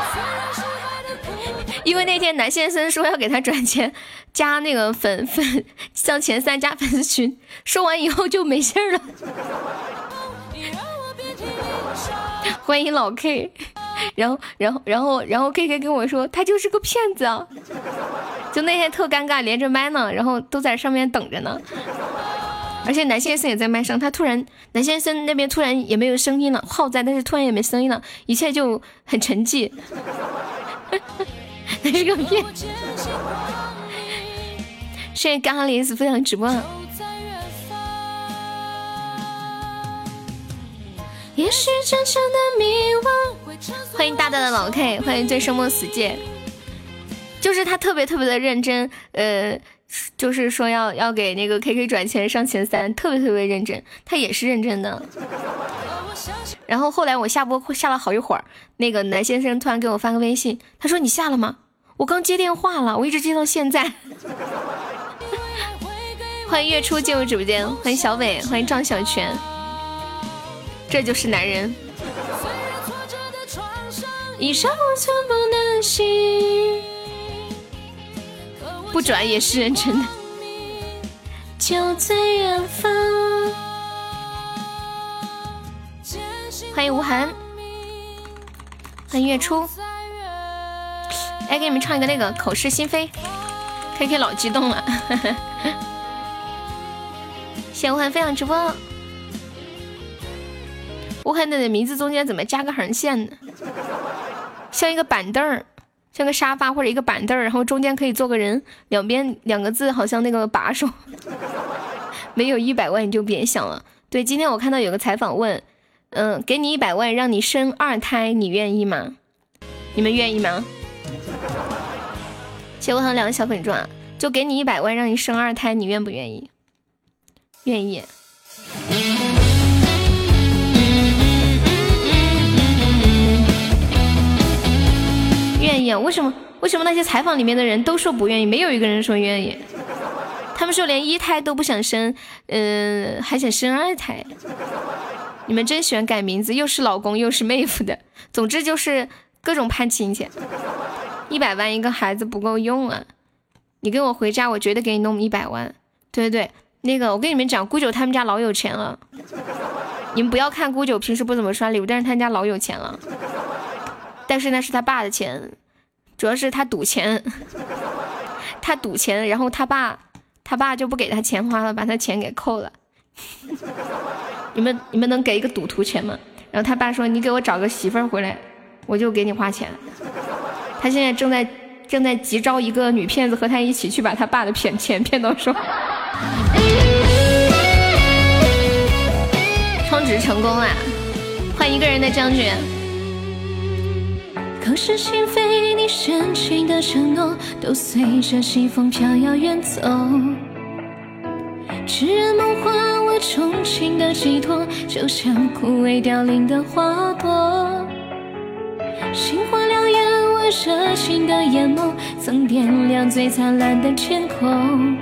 Speaker 1: 因为那天南先生说要给他转钱，加那个粉 粉上前三加粉丝群，说完以后就没信儿了。欢迎老 K，然后然后然后然后 K K 跟我说他就是个骗子啊，就那天特尴尬，连着麦呢，然后都在上面等着呢。而且南先生也在麦上，他突然南先生那边突然也没有声音了，号在，但是突然也没声音了，一切就很沉寂。那是个骗。谢谢咖喱丝分享直播。也许真正的迷惘。欢迎大大的老 K，欢迎醉生梦死界。就是他特别特别的认真，呃，就是说要要给那个 KK 转钱上前三，特别特别认真。他也是认真的。然后后来我下播下了好一会儿，那个男先生突然给我发个微信，他说你下了吗？我刚接电话了，我一直接到现在。欢迎月初进入直播间，欢迎小伟，欢迎赵小泉。这就是男人。不转也是认真的。就在远方。欢迎吴涵，欢迎月初。哎，给你们唱一个那个口是心非。K K 老激动了。谢谢吴涵分享直播。吴涵的名字中间怎么加个横线呢？像一个板凳儿，像个沙发或者一个板凳儿，然后中间可以坐个人，两边两个字好像那个把手。没有一百万你就别想了。对，今天我看到有个采访问，嗯，给你一百万让你生二胎，你愿意吗？你们愿意吗？谢吴涵两个小粉钻，就给你一百万让你生二胎，你愿不愿意？愿意。愿意啊？为什么？为什么那些采访里面的人都说不愿意，没有一个人说愿意？他们说连一胎都不想生，嗯，还想生二胎。你们真喜欢改名字，又是老公又是妹夫的，总之就是各种攀亲戚。一百万一个孩子不够用啊！你跟我回家，我绝对给你弄一百万。对对对，那个我跟你们讲，姑九他们家老有钱了。你们不要看姑九平时不怎么刷礼物，但是他家老有钱了。但是那是他爸的钱，主要是他赌钱，他赌钱，然后他爸他爸就不给他钱花了，把他钱给扣了。你们你们能给一个赌徒钱吗？然后他爸说：“你给我找个媳妇儿回来，我就给你花钱。”他现在正在正在急招一个女骗子和他一起去把他爸的骗钱骗到手。充值成功了，换一个人的将军。口是心非，你深情的承诺都随着西风飘摇远走。痴人梦话，我钟情的寄托，就像枯萎凋零的花朵。心花燎原，我热情的眼眸曾点亮最灿烂的天空。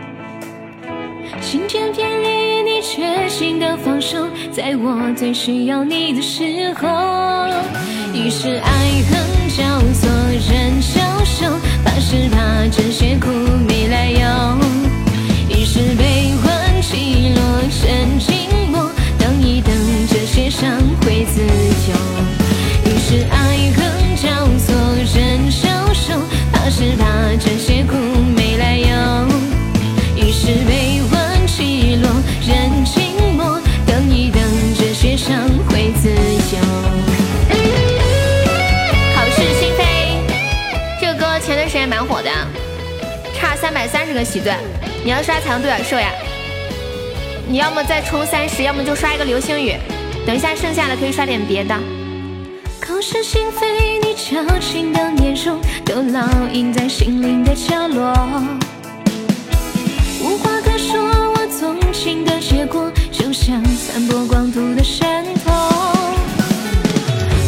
Speaker 1: 晴天霹雳，你决心的放手，在我最需要你的时候。于是爱恨。交错人消瘦，怕是怕这些苦没来由。于是悲欢起落成寂寞，等一等这些伤会自由。于是爱恨三百三十个喜钻，你要刷才能对点兽呀。你要么再充三十，要么就刷一个流星雨。等一下剩下的可以刷点别的。口是心非，你矫情的面容都烙印在心灵的角落。无话可说，我纵情的结果就像散播光度的山头，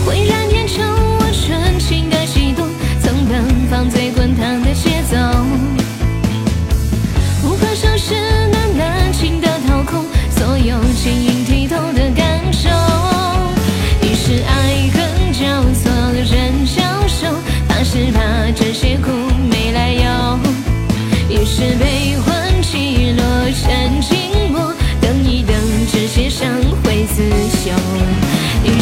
Speaker 1: 浑然天成我纯情的悸动。奔放最这些苦没来由。于是悲欢起落成寂寞，等一等这些伤会自休。第一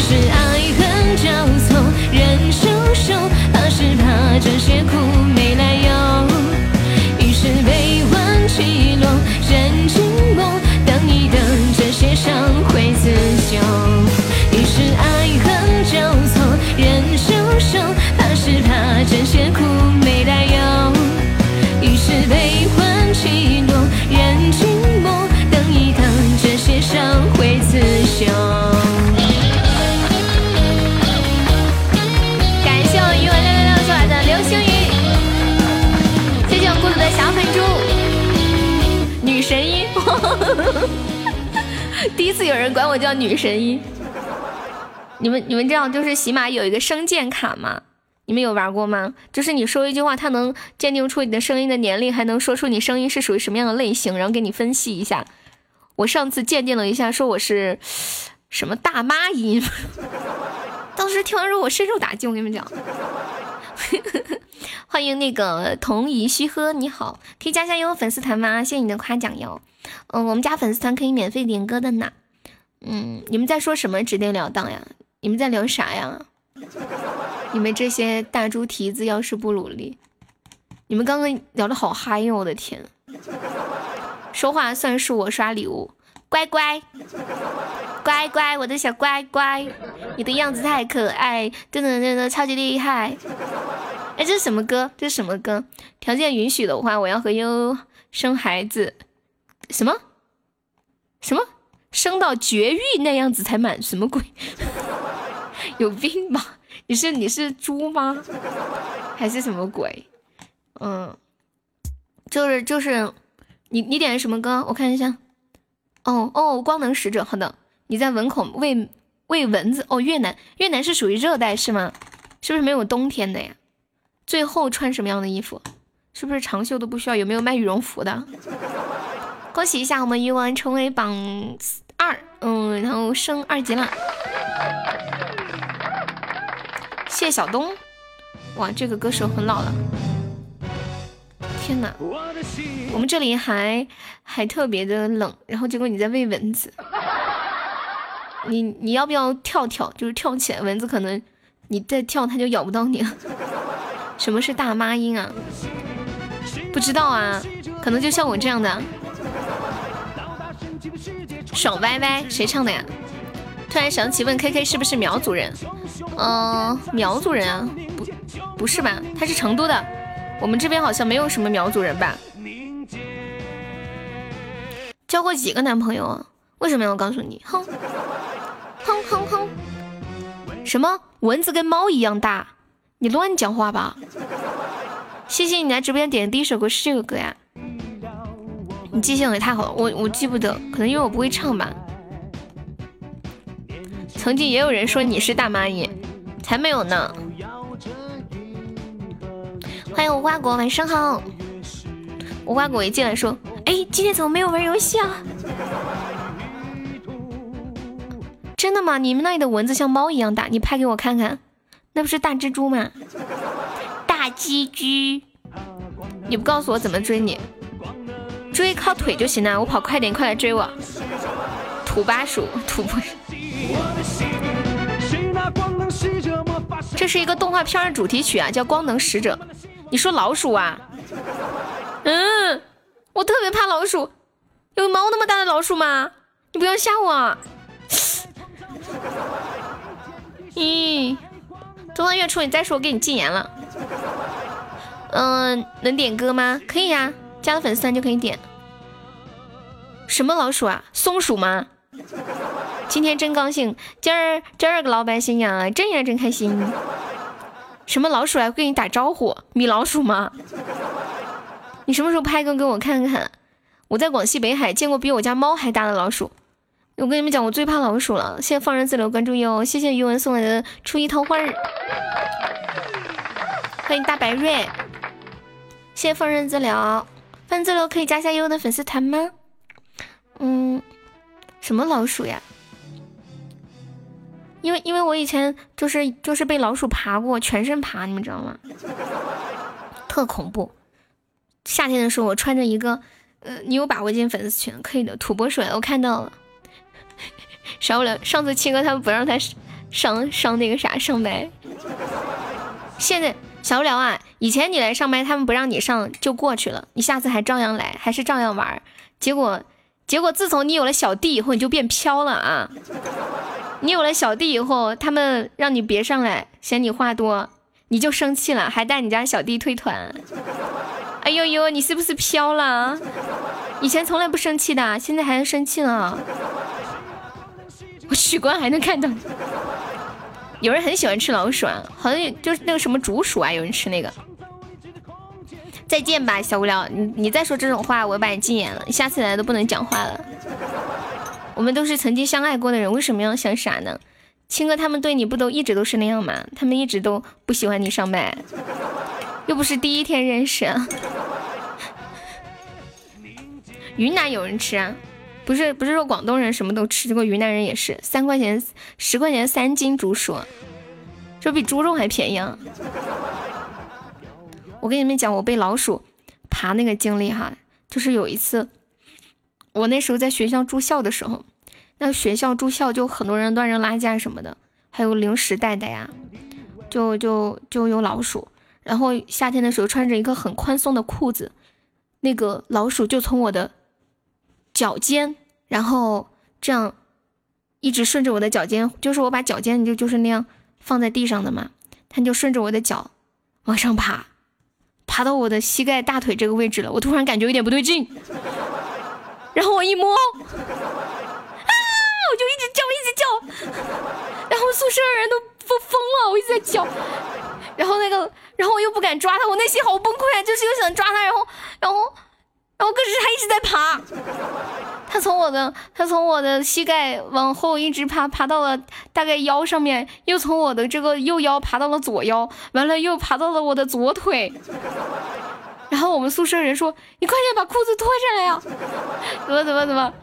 Speaker 1: 次有人管我叫女神医。你们你们知道就是喜马有一个声鉴卡吗？你们有玩过吗？就是你说一句话，它能鉴定出你的声音的年龄，还能说出你声音是属于什么样的类型，然后给你分析一下。我上次鉴定了一下，说我是什么大妈音。当时听完之后，我深受打击。我跟你们讲，欢迎那个童怡虚喝，你好，可以加下优粉丝团吗？谢谢你的夸奖哟。嗯，我们家粉丝团可以免费点歌的呢。嗯，你们在说什么？直截了当呀？你们在聊啥呀？你们这些大猪蹄子要是不努力，你们刚刚聊的好嗨哟！我的天，说话算数，我刷礼物，乖乖。乖乖，我的小乖乖，你的样子太可爱，真的真的超级厉害！哎，这是什么歌？这是什么歌？条件允许的话，我要和悠悠生孩子。什么？什么？生到绝育那样子才满？什么鬼？有病吧？你是你是猪吗？还是什么鬼？嗯，就是就是，你你点的什么歌？我看一下。哦哦，光能使者，好的。你在蚊孔喂喂蚊子哦？越南越南是属于热带是吗？是不是没有冬天的呀？最后穿什么样的衣服？是不是长袖都不需要？有没有卖羽绒服的？恭喜一下，我们鱼丸成为榜二，嗯，然后升二级了。谢晓东，哇，这个歌手很老了。天哪，我们这里还还特别的冷，然后结果你在喂蚊子。你你要不要跳跳？就是跳起来，蚊子可能你再跳，它就咬不到你了。什么是大妈音啊？不知道啊，可能就像我这样的。爽歪歪，谁唱的呀？突然想起问 K K 是不是苗族人？嗯，苗族人啊？不，不是吧？他是成都的。我们这边好像没有什么苗族人吧？交过几个男朋友啊？为什么要告诉你？哼。哼哼哼！什么蚊子跟猫一样大？你乱讲话吧！谢谢你来直播间点的第一首歌是这个歌呀！你记性也太好了，我我记不得，可能因为我不会唱吧。曾经也有人说你是大蚂蚁，才没有呢！欢迎无花果，晚上好。无花果一进来说：“哎，今天怎么没有玩游戏啊？”真的吗？你们那里的蚊子像猫一样大？你拍给我看看，那不是大蜘蛛吗？大鸡居，你不告诉我怎么追你？追靠腿就行了，我跑快点，快来追我！土巴鼠，土不是。这是一个动画片的主题曲啊，叫《光能使者》。你说老鼠啊？嗯，我特别怕老鼠。有猫那么大的老鼠吗？你不要吓我。咦，东方月初，你再说，我给你禁言了。嗯，能点歌吗？可以呀，加了粉丝团就可以点。什么老鼠啊？松鼠吗？今天真高兴，今儿今儿个老百姓呀，真呀真开心。什么老鼠来跟你打招呼？米老鼠吗？你什么时候拍个给我看看？我在广西北海见过比我家猫还大的老鼠。我跟你们讲，我最怕老鼠了。谢谢放任自流关注哟，谢谢余文送来的初一桃花日，欢迎大白瑞，谢谢放任自流，放任自流可以加一下悠悠的粉丝团吗？嗯，什么老鼠呀？因为因为我以前就是就是被老鼠爬过，全身爬，你们知道吗？特恐怖。夏天的时候，我穿着一个，呃，你有把握进粉丝群？可以的，土拨鼠，我看到了。少不了，上次七哥他们不让他上上那个啥上麦，现在小不了啊！以前你来上麦，他们不让你上就过去了，你下次还照样来，还是照样玩。结果结果自从你有了小弟以后，你就变飘了啊！你有了小弟以后，他们让你别上来，嫌你话多，你就生气了，还带你家小弟退团。哎呦呦，你是不是飘了？以前从来不生气的，现在还生气了。我取关还能看到，有人很喜欢吃老鼠啊，好像就是那个什么竹鼠啊，有人吃那个。再见吧，小无聊。你你再说这种话，我把你禁言了。下次来都不能讲话了。我们都是曾经相爱过的人，为什么要想傻呢？青哥他们对你不都一直都是那样吗？他们一直都不喜欢你上麦，又不是第一天认识。云南有人吃啊？不是不是说广东人什么都吃，结果云南人也是。三块钱十块钱三斤竹鼠，这比猪肉还便宜啊！我跟你们讲，我被老鼠爬那个经历哈，就是有一次，我那时候在学校住校的时候，那学校住校就很多人乱扔垃圾啊什么的，还有零食袋袋呀，就就就有老鼠。然后夏天的时候穿着一个很宽松的裤子，那个老鼠就从我的脚尖，然后这样一直顺着我的脚尖，就是我把脚尖就就是那样放在地上的嘛，它就顺着我的脚往上爬。爬到我的膝盖、大腿这个位置了，我突然感觉有点不对劲，然后我一摸，啊，我就一直叫，一直叫，然后宿舍的人都疯疯了，我一直在叫，然后那个，然后我又不敢抓它，我内心好崩溃啊，就是又想抓它，然后，然后。然后可是他一直在爬，他从我的他从我的膝盖往后一直爬，爬到了大概腰上面，又从我的这个右腰爬到了左腰，完了又爬到了我的左腿。然后我们宿舍人说：“你快点把裤子脱下来 呀！”怎么怎么怎么？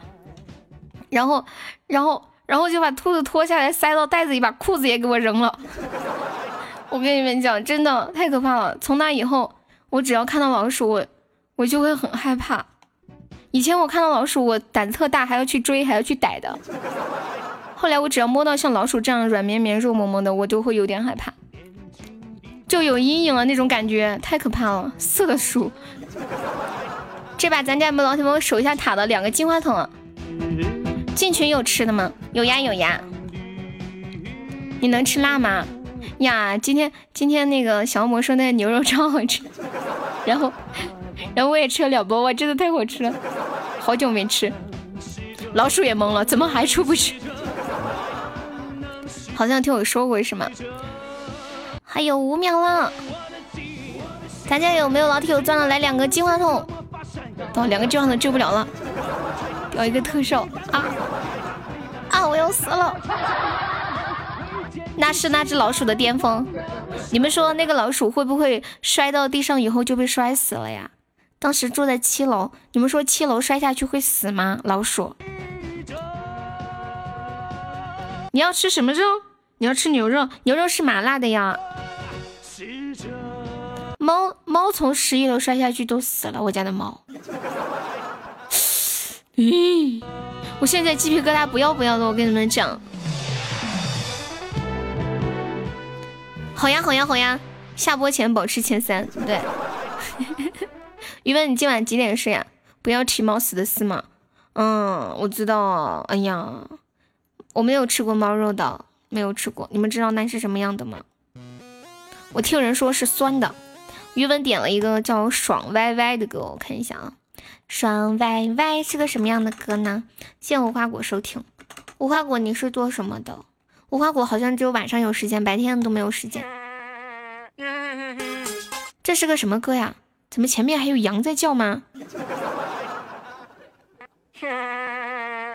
Speaker 1: 然后然后然后就把裤子脱下来塞到袋子里，把裤子也给我扔了。我跟你们讲，真的太可怕了。从那以后，我只要看到老鼠，我。我就会很害怕。以前我看到老鼠，我胆子特大，还要去追，还要去逮的。后来我只要摸到像老鼠这样软绵绵、肉萌萌的，我就会有点害怕，就有阴影了那种感觉，太可怕了。色鼠。这把咱家没老铁们守一下塔的两个金话筒，进群有吃的吗？有呀有呀。你能吃辣吗？呀，今天今天那个小魔说那个牛肉超好吃，然后。然后我也吃了两包，哇，真的太好吃了，好久没吃。老鼠也懵了，怎么还出不去？好像听我说过是吗？还有五秒了，大家有没有老铁有钻了？来两个金话筒，哦，两个金话筒救不了了，掉一个特效啊啊！我要死了，那是那只老鼠的巅峰。你们说那个老鼠会不会摔到地上以后就被摔死了呀？当时住在七楼，你们说七楼摔下去会死吗？老鼠，你要吃什么肉？你要吃牛肉，牛肉是麻辣的呀。猫猫从十一楼摔下去都死了，我家的猫。咦，我现在鸡皮疙瘩不要不要的，我跟你们讲。好呀好呀好呀，下播前保持前三，对。余文，你今晚几点睡呀？不要提猫死的事嘛。嗯，我知道。哎呀，我没有吃过猫肉的，没有吃过。你们知道那是什么样的吗？我听人说是酸的。余文点了一个叫“爽歪歪”的歌，我看一下啊。爽歪歪是个什么样的歌呢？谢无花果收听。无花果，你是做什么的？无花果好像只有晚上有时间，白天都没有时间。这是个什么歌呀？怎么前面还有羊在叫吗？嗯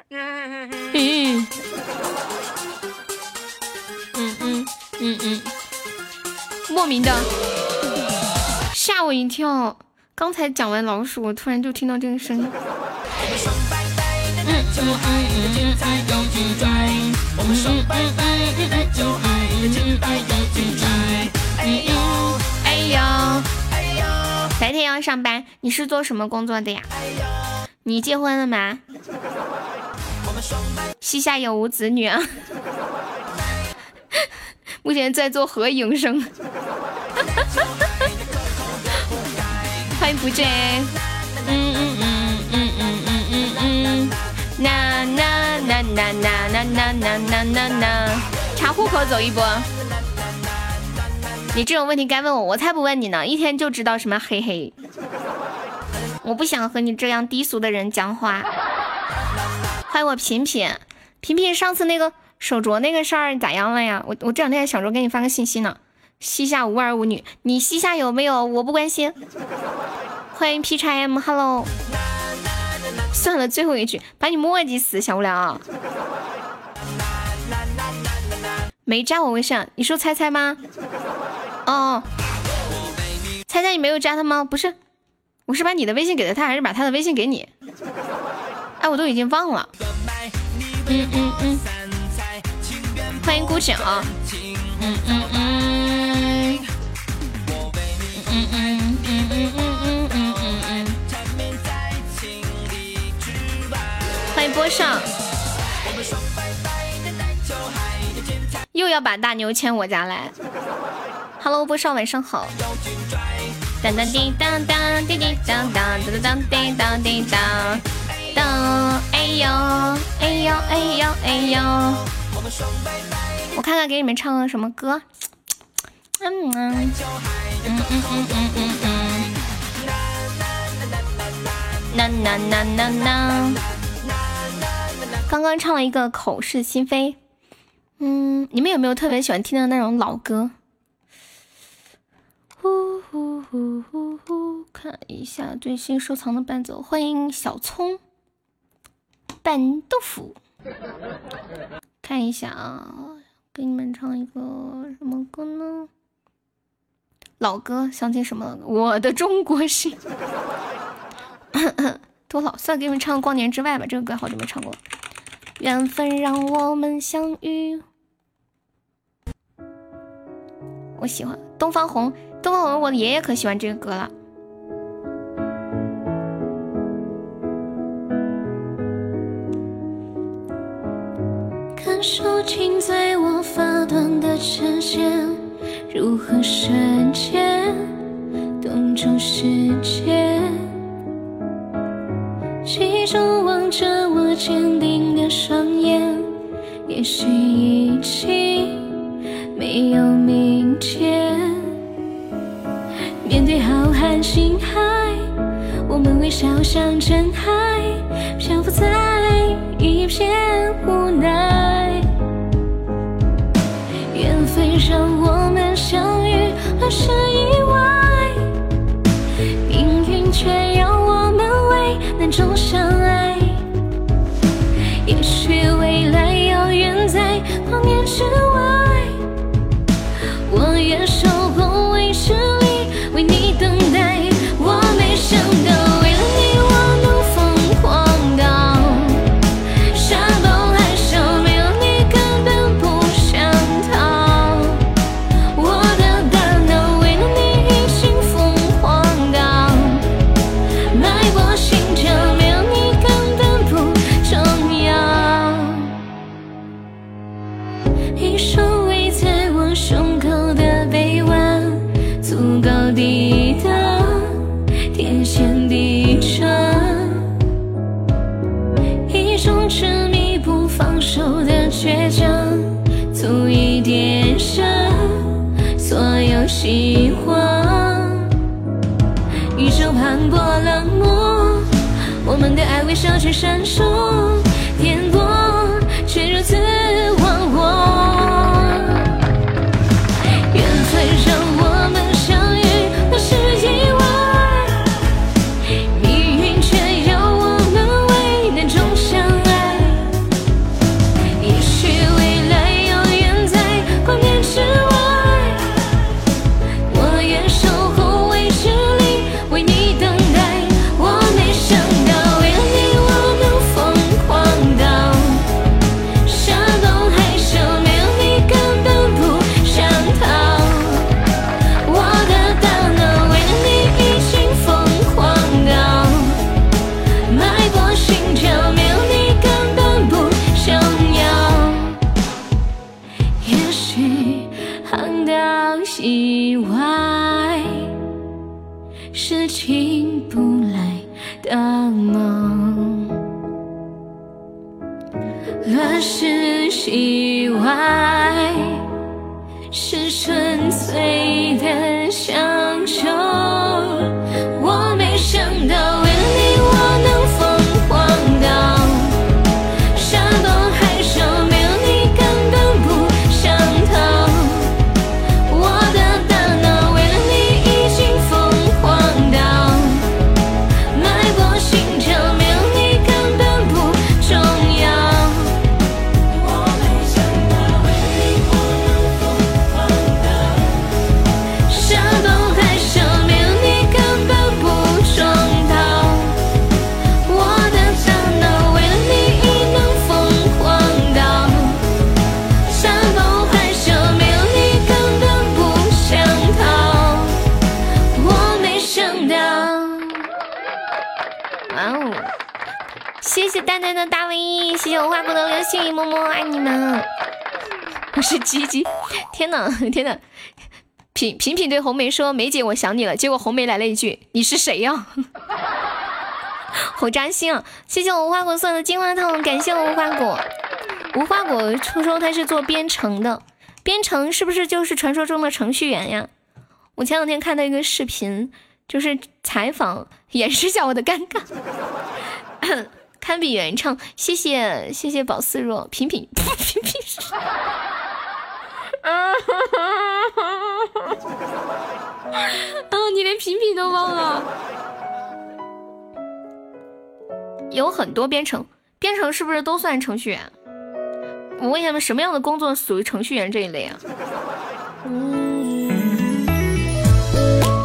Speaker 1: 嗯嗯嗯，莫名的吓我一跳。刚才讲完老鼠，我突然就听到这个声音。哎呦！白天要上班，你是做什么工作的呀？你结婚了吗？膝下有无子女啊？目前在做何营生？欢迎不见。嗯嗯嗯嗯嗯嗯嗯嗯。那那那那那那那那那那那，查户口走一波。你这种问题该问我，我才不问你呢！一天就知道什么嘿嘿，我不想和你这样低俗的人讲话。欢迎我平平，平平，上次那个手镯那个事儿咋样了呀？我我这两天想着给你发个信息呢。膝下无儿无女，你膝下有没有？我不关心。欢迎 P 叉 M，Hello。算了，最后一句，把你磨叽死，小无聊。没加我微信，你说猜猜吗？哦，猜猜你没有加他吗？不是，我是把你的微信给了他，还是把他的微信给你？哎，我都已经忘了。嗯嗯嗯。欢迎孤角。嗯嗯嗯。嗯嗯嗯嗯嗯嗯嗯嗯嗯。欢迎波上。又要把大牛牵我家来。Hello，波少，晚上好。当当滴当当滴滴当当当当滴当滴当当，哎呦哎呦哎呦哎呦！我看看给你们唱个什么歌。嗯嗯嗯嗯嗯嗯嗯嗯。呐呐呐呐呐。刚刚唱了一个口是心非。嗯，你们有没有特别喜欢听的那种老歌？呼呼呼呼呼，看一下最新收藏的伴奏。欢迎小葱拌豆腐。看一下啊，给你们唱一个什么歌呢？老歌，想听什么？我的中国心。多老，算，给你们唱《光年之外》吧。这个歌好久没唱过。缘分让我们相遇。我喜欢东方红，东方红，我的爷爷可喜欢这个歌了。看手紧在我发端的针线，如何瞬间冻住时间？其中望着我坚定的双眼，也许已经没有明天。面对浩瀚星海，我们微笑像尘埃，漂浮在一片无奈。缘分让我们相遇，而是意外，命运却让我们为。难中相爱，也许未来遥远在光年之外，微笑却闪烁我是鸡鸡，天呐天呐！品品品对红梅说：“梅姐，我想你了。”结果红梅来了一句：“你是谁呀？”好扎心啊！谢谢我无花果送的金话筒，感谢我无花果。无花果初说他是做编程的，编程是不是就是传说中的程序员呀？我前两天看到一个视频，就是采访，演示下我的尴尬，堪比原唱。谢谢谢谢宝四若，品品品品。啊！你连品品都忘了？有很多编程，编程是不是都算程序员？我问一下，什么样的工作属于程序员这一类啊？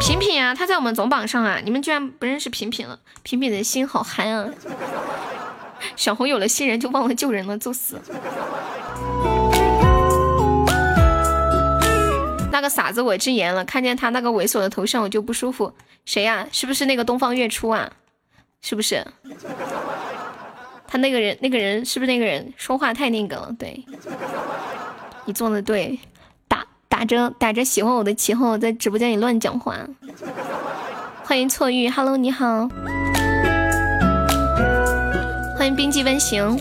Speaker 1: 品品啊，他在我们总榜上啊，你们居然不认识品品了？品品的心好憨啊！小红有了新人就忘了旧人了，作死！那个傻子我直言了，看见他那个猥琐的头像我就不舒服。谁呀？是不是那个东方月初啊？是不是？他那个人，那个人是不是那个人？说话太那个了。对，你做的对，打打着打着喜欢我的旗号，在直播间里乱讲话。欢迎错遇，Hello，你好。欢迎冰肌温行。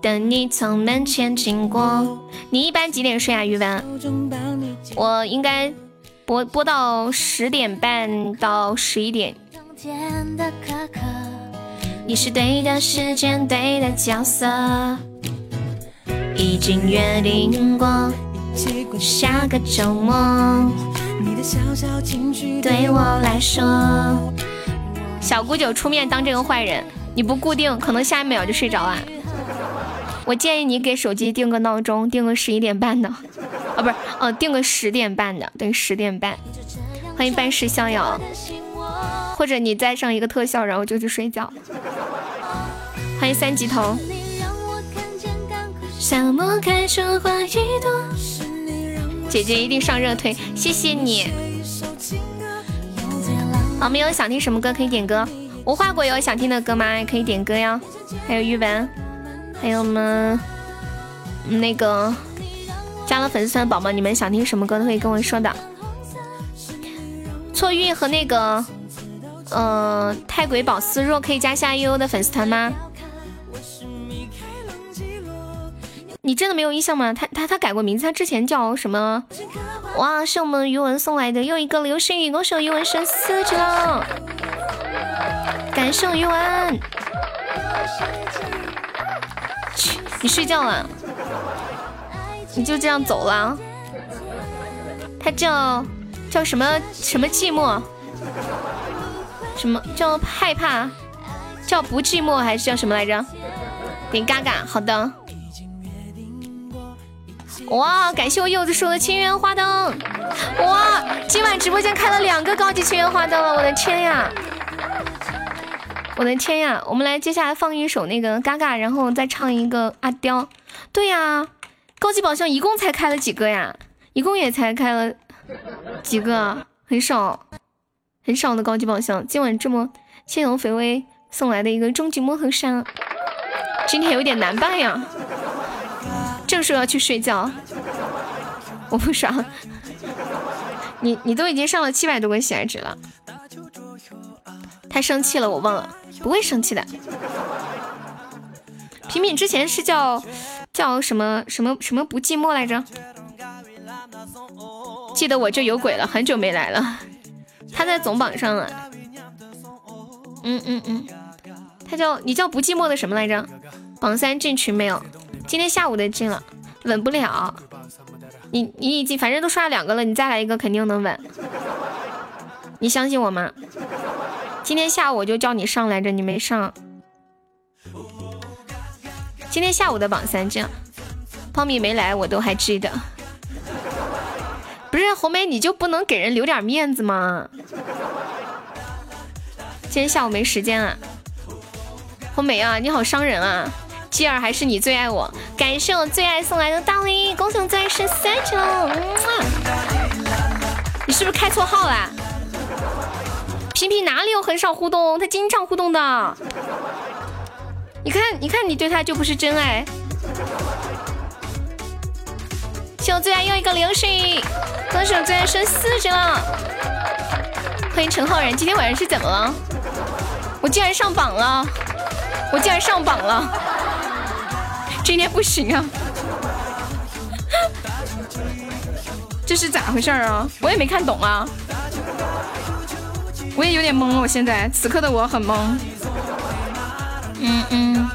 Speaker 1: 等你从门前经过。你一般几点睡啊，余文？我应该播播到十点半到十一点。你是对的时间，对的角色，已经约定过下个周末。对我来说，小姑九出面当这个坏人，你不固定，可能下一秒就睡着了。我建议你给手机定个闹钟，定个十一点半的，啊，不是，哦，定个十点半的，对，十点半。欢迎半世逍遥，或者你再上一个特效，然后就去睡觉。欢迎三级头。姐姐一定上热推，谢谢你。好，没有想听什么歌可以点歌。无花果有想听的歌吗？可以点歌哟。还有玉文。还有我们那个加了粉丝团的宝宝，你们想听什么歌都可以跟我说的。错运和那个，呃，太鬼宝思若可以加下悠悠的粉丝团吗？你真的没有印象吗？他他他改过名字，他之前叫什么？哇，是我们余文送来的又一个流星雨，恭喜余文升四级了，感谢余文。你睡觉了，你就这样走了？他叫叫什么什么寂寞？什么叫害怕？叫不寂寞还是叫什么来着？点嘎嘎，好的。哇，感谢我柚子说的清源花灯。哇，今晚直播间开了两个高级清源花灯了，我的天呀！我的天呀！我们来接下来放一首那个嘎嘎，然后再唱一个阿刁。对呀，高级宝箱一共才开了几个呀？一共也才开了几个，很少，很少的高级宝箱。今晚这么青龙肥威送来的一个终极魔盒山，今天有点难办呀。正说要去睡觉，我不爽。你你都已经上了七百多个喜爱值了，太生气了，我忘了。不会生气的。平平之前是叫叫什么什么什么不寂寞来着？记得我就有鬼了，很久没来了。他在总榜上了。嗯嗯嗯，他叫你叫不寂寞的什么来着？榜三进群没有？今天下午的进了，稳不了。你你已经反正都刷两个了，你再来一个肯定能稳。你相信我吗？今天下午我就叫你上来着，你没上。今天下午的榜三，这样，泡米没来，我都还记得。不是红梅，你就不能给人留点面子吗？今天下午没时间啊。红梅啊，你好伤人啊！继儿还是你最爱我，感谢我最爱送来的大礼，恭喜我最爱升三级了。你是不是开错号了？皮皮哪里有很少互动？他经常互动的。你看，你看，你对他就不是真爱。谢我最爱又一个流水，歌手最爱升四级了。欢迎陈浩然，今天晚上是怎么了？我竟然上榜了！我竟然上榜了！今天不行啊！这是咋回事啊？我也没看懂啊！我也有点懵了，我现在此刻的我很懵。嗯嗯，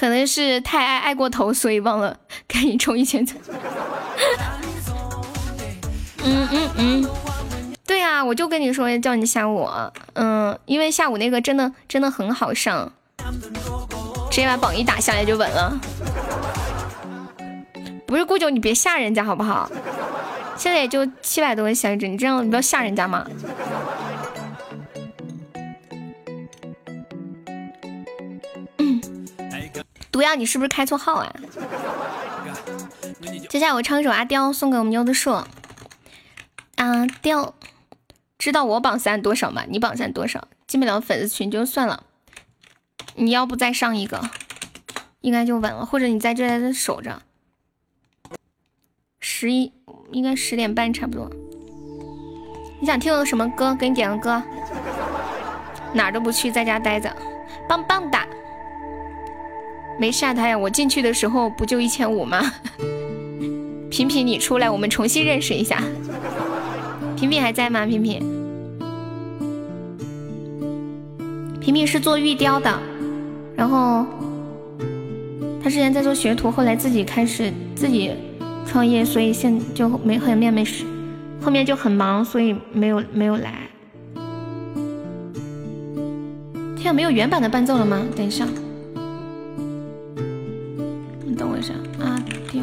Speaker 1: 可能是太爱爱过头，所以忘了赶紧充一千赞。嗯嗯嗯，对呀，我就跟你说叫你下午，嗯，因为下午那个真的真的很好上，直接把榜一打下来就稳了。不是顾九，你别吓人家好不好？现在也就七百多个小纸，你这样你不要吓人家吗？毒药，你是不是开错号啊？接下来我唱一首阿刁送给我们优的树。阿刁，知道我榜三多少吗？你榜三多少？进不了粉丝群就算了，你要不再上一个，应该就稳了。或者你在这守着。十一应该十点半差不多。你想听个什么歌？给你点个歌。哪儿都不去，在家待着，棒棒哒。没下他呀，我进去的时候不就一千五吗？平平，你出来，我们重新认识一下。平平还在吗？平平，平平是做玉雕的，然后他之前在做学徒，后来自己开始自己。创业，所以现就没后面没事，后面就很忙，所以没有没有来。天啊，没有原版的伴奏了吗？等一下，你等我一下。阿刁，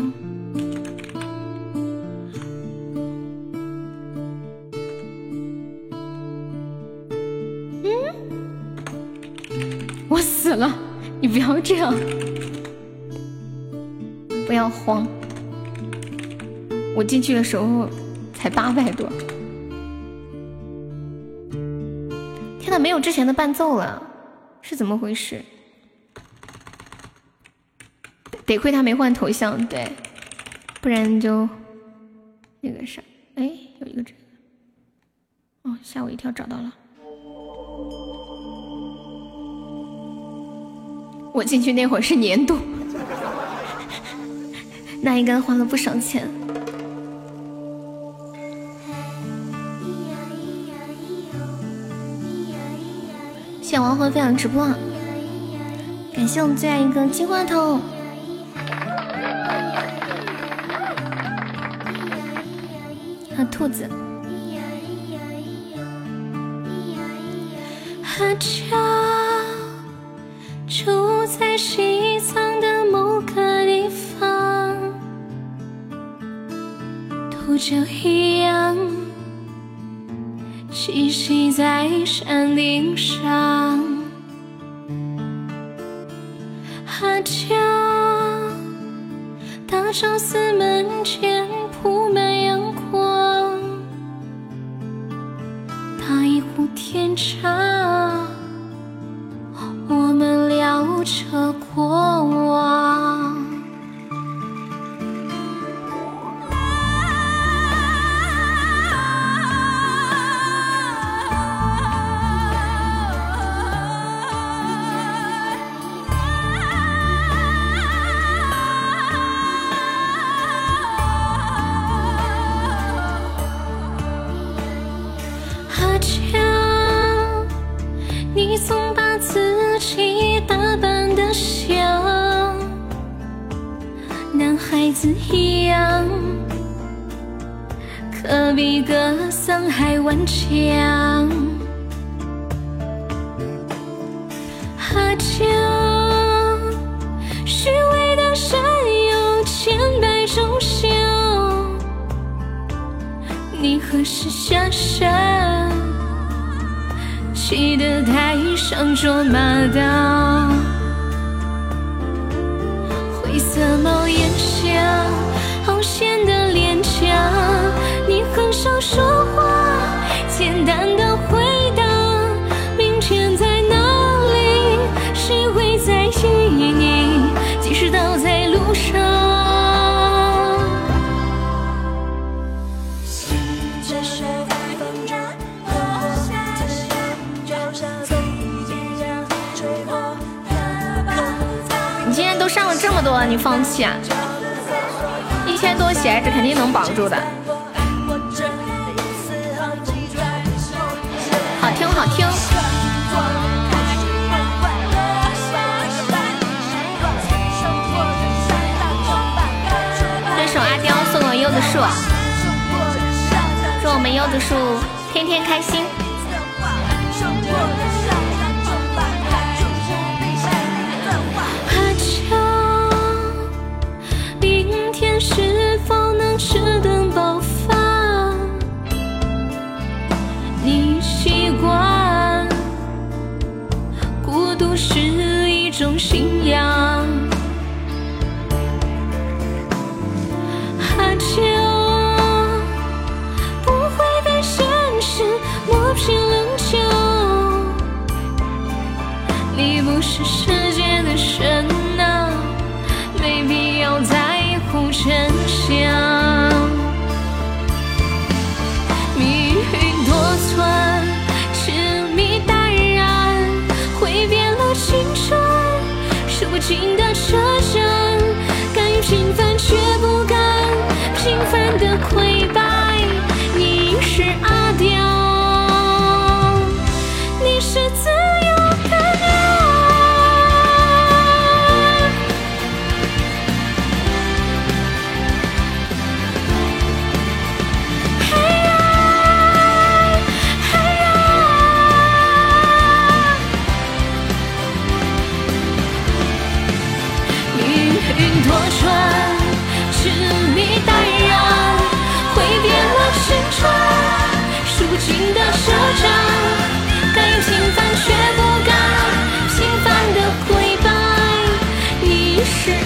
Speaker 1: 嗯，我死了，你不要这样，不要慌。我进去的时候才八百多，天呐，没有之前的伴奏了，是怎么回事？得亏他没换头像，对，不然就那个啥，哎，有一个这个，哦，吓我一跳，找到了。我进去那会儿是年度，那应该花了不少钱。谢亡魂分享直播，感谢我们最爱一个金话筒，和兔子。阿娇住在西藏的某个地方，秃鹫一。栖息在山顶上，阿娇，大昭寺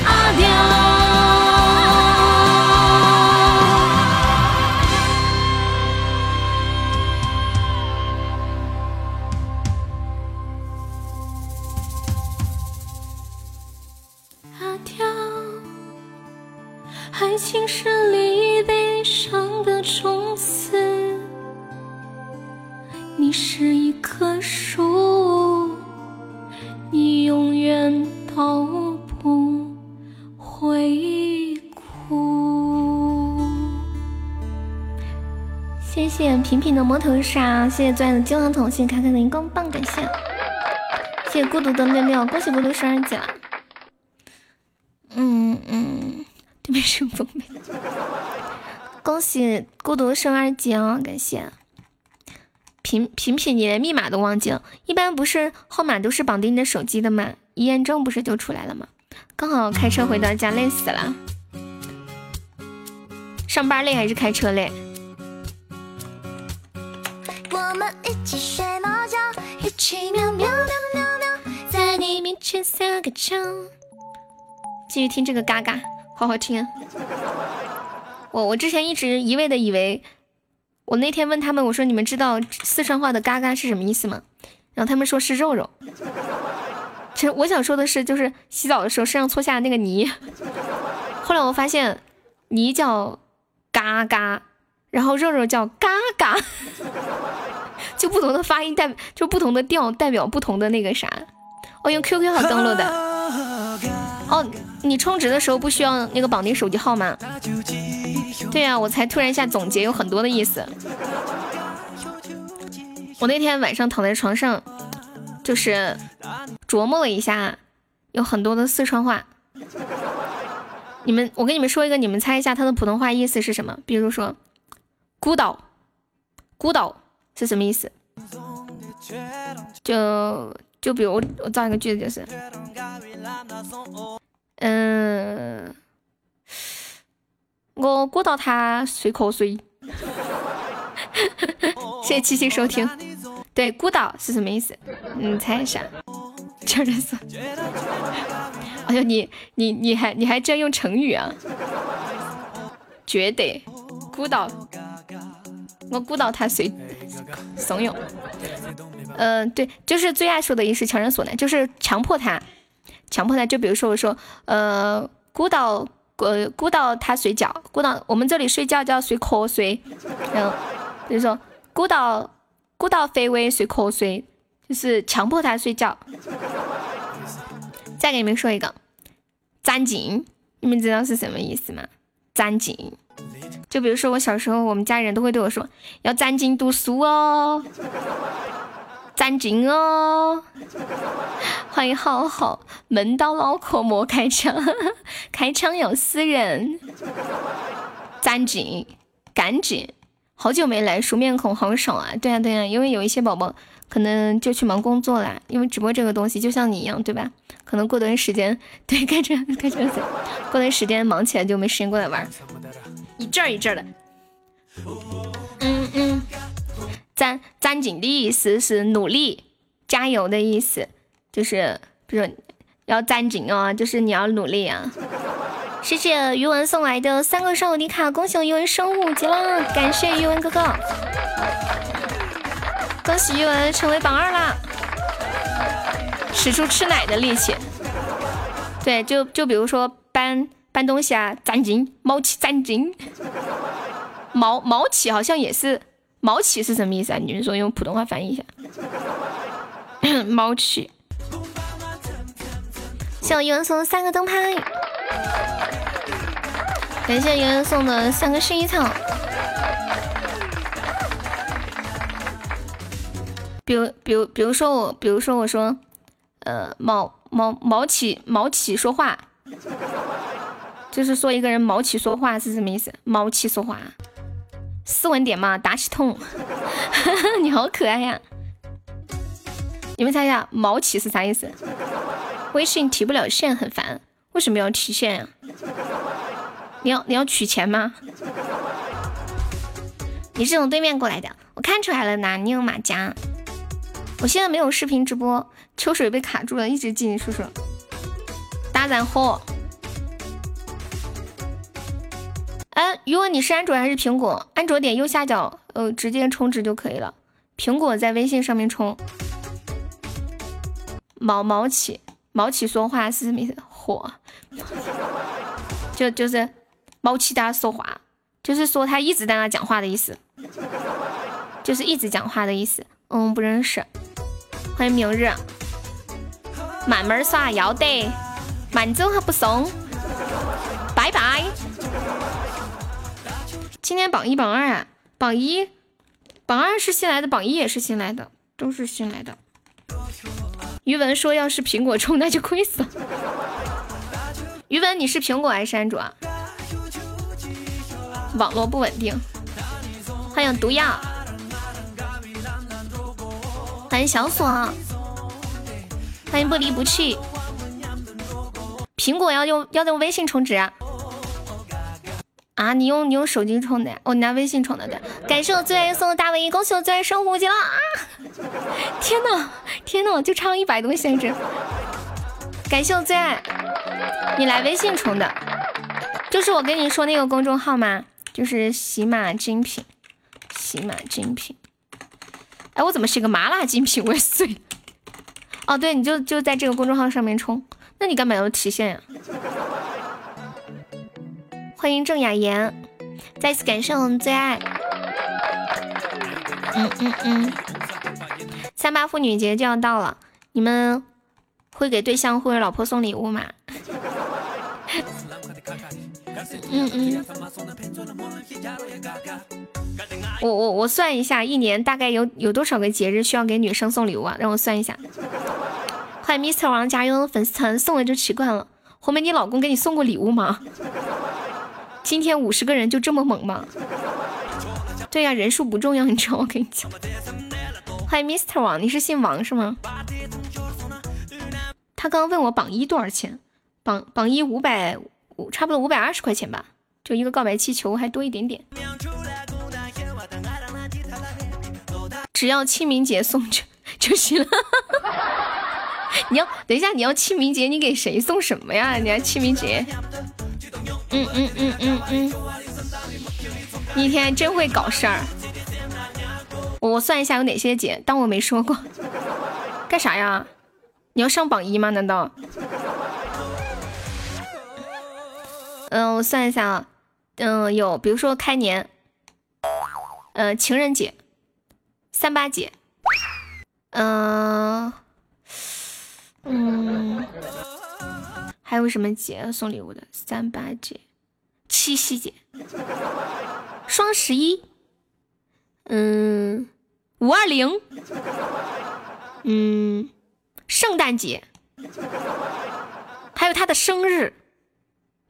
Speaker 1: 阿廖。平平的摸头杀，谢谢钻的金话筒，谢谢卡卡的荧光棒，感谢，谢谢孤独的六六，恭喜孤独生日节了。嗯嗯。没什么恭喜孤独生二级哦！感谢平平平，你连密码都忘记了。一般不是号码都是绑定你的手机的吗？一验证不是就出来了吗？刚好开车回到家，累死了。上班累还是开车累？我们一起睡猫觉，一起喵喵喵喵喵，在你面前撒个娇。继续听这个嘎嘎。好好听，我我之前一直一味的以为，我那天问他们，我说你们知道四川话的“嘎嘎”是什么意思吗？然后他们说是肉肉。其实我想说的是，就是洗澡的时候身上搓下那个泥。后来我发现，泥叫“嘎嘎”，然后肉肉叫“嘎嘎”，就不同的发音代，就不同的调代表不同的那个啥。我用 QQ 号登录的。哦，你充值的时候不需要那个绑定手机号吗？对呀，我才突然一下总结，有很多的意思。我那天晚上躺在床上，就是琢磨了一下，有很多的四川话。你们，我跟你们说一个，你们猜一下它的普通话意思是什么？比如说，孤岛，孤岛是什么意思？就。就比如我我造一个句子就是，嗯，我鼓捣他睡瞌睡。谢谢七七收听。对，孤岛是什么意思？你猜一下。确认是。哎呦，你你你还你还真用成语啊？绝对，孤岛。我鼓捣他睡，怂恿。嗯，对，就是最爱说的，也是强人所难，就是强迫他，强迫他。就比如说，我说，呃，鼓捣，呃，鼓捣他睡觉，鼓捣我们这里睡觉叫睡瞌睡，嗯，比如说，鼓捣，鼓捣飞威睡瞌睡，就是强迫他睡觉。再给你们说一个，攒劲，你们知道是什么意思吗？攒劲，就比如说我小时候，我们家人都会对我说，要攒劲读书哦，攒劲哦。欢迎浩浩，门刀脑壳莫开枪，开枪要死人。攒劲，干净。好久没来，熟面孔好少啊。对呀对呀，因为有一些宝宝。可能就去忙工作啦，因为直播这个东西就像你一样，对吧？可能过段时间，对，开车开车，过段时间忙起来就没时间过来玩，一阵儿一阵儿的。嗯嗯，攒攒紧的意思是努力、加油的意思，就是比如要攒紧哦，就是你要努力啊。谢谢余文送来的三个上午的卡，恭喜余文升五级了，感谢余文哥哥。恭喜余文成为榜二啦！使出吃奶的力气，对，就就比如说搬搬东西啊，攒劲，毛起攒劲，毛毛起好像也是毛起是什么意思啊？你们说用普通话翻译一下，毛起。谢我余文送的三个灯牌，感谢余文送的三个薰衣草。比如，比如，比如说我，比如说我说，呃，毛毛毛起毛起说话，就是说一个人毛起说话是什么意思？毛起说话，斯文点嘛，打起痛。你好可爱呀！你们猜一下，毛起是啥意思？微信提不了现，很烦。为什么要提现呀？你要你要取钱吗？你是从对面过来的，我看出来了呢，你有马甲。我现在没有视频直播，秋水被卡住了，一直进叔叔。大然后，哎，如果你是安卓还是苹果？安卓点右下角，呃，直接充值就可以了。苹果在微信上面充。毛毛起，毛起说话是什么意思？火，就就是毛起大说话，就是说他一直在那讲话的意思，就是一直讲话的意思。嗯，不认识。欢迎明日，慢慢耍要得，慢走还不送，拜拜。今天榜一榜二啊，榜一榜二是新来的，榜一也是新来的，都是新来的。余文说要是苹果充 那就亏死了。余文你是苹果还是安卓啊？网络不稳定。欢迎毒药。欢迎小锁，欢迎不离不弃。苹果要用要用微信充值啊？啊，你用你用手机充的？哦，你拿微信充的对。感谢我最爱送的大卫衣，恭喜我最爱升五级了啊！天呐，天呐，就差一百多限制。感谢我最爱，你来微信充的，就是我跟你说那个公众号吗？就是喜马精品，喜马精品。哎，我怎么是个麻辣精品未遂？哦，对，你就就在这个公众号上面充，那你干嘛要提现呀？欢迎郑雅妍，再次感谢我们最爱。嗯嗯嗯，三八妇女节就要到了，你们会给对象或者老婆送礼物吗？嗯嗯。我我我算一下，一年大概有有多少个节日需要给女生送礼物啊？让我算一下。欢迎 Mr 王加油粉丝团送了就奇怪了。红梅，你老公给你送过礼物吗？今天五十个人就这么猛吗？对呀，人数不重要，你知道我跟你讲。欢迎 Mr 王，你是姓王是吗？他刚刚问我榜一多少钱？榜榜一五百五，差不多五百二十块钱吧，就一个告白气球，还多一点点。只要清明节送就 就行了。你要等一下，你要清明节，你给谁送什么呀？你要清明节？嗯嗯嗯嗯嗯，你一天真会搞事儿。我算一下有哪些节，当我没说过。干啥呀？你要上榜一吗？难道？嗯，我算一下啊。嗯，有，比如说开年，呃，情人节。三八节，嗯嗯，还有什么节要送礼物的？三八节、七夕节、双十一，嗯，五二零，嗯，圣诞节，还有他的生日、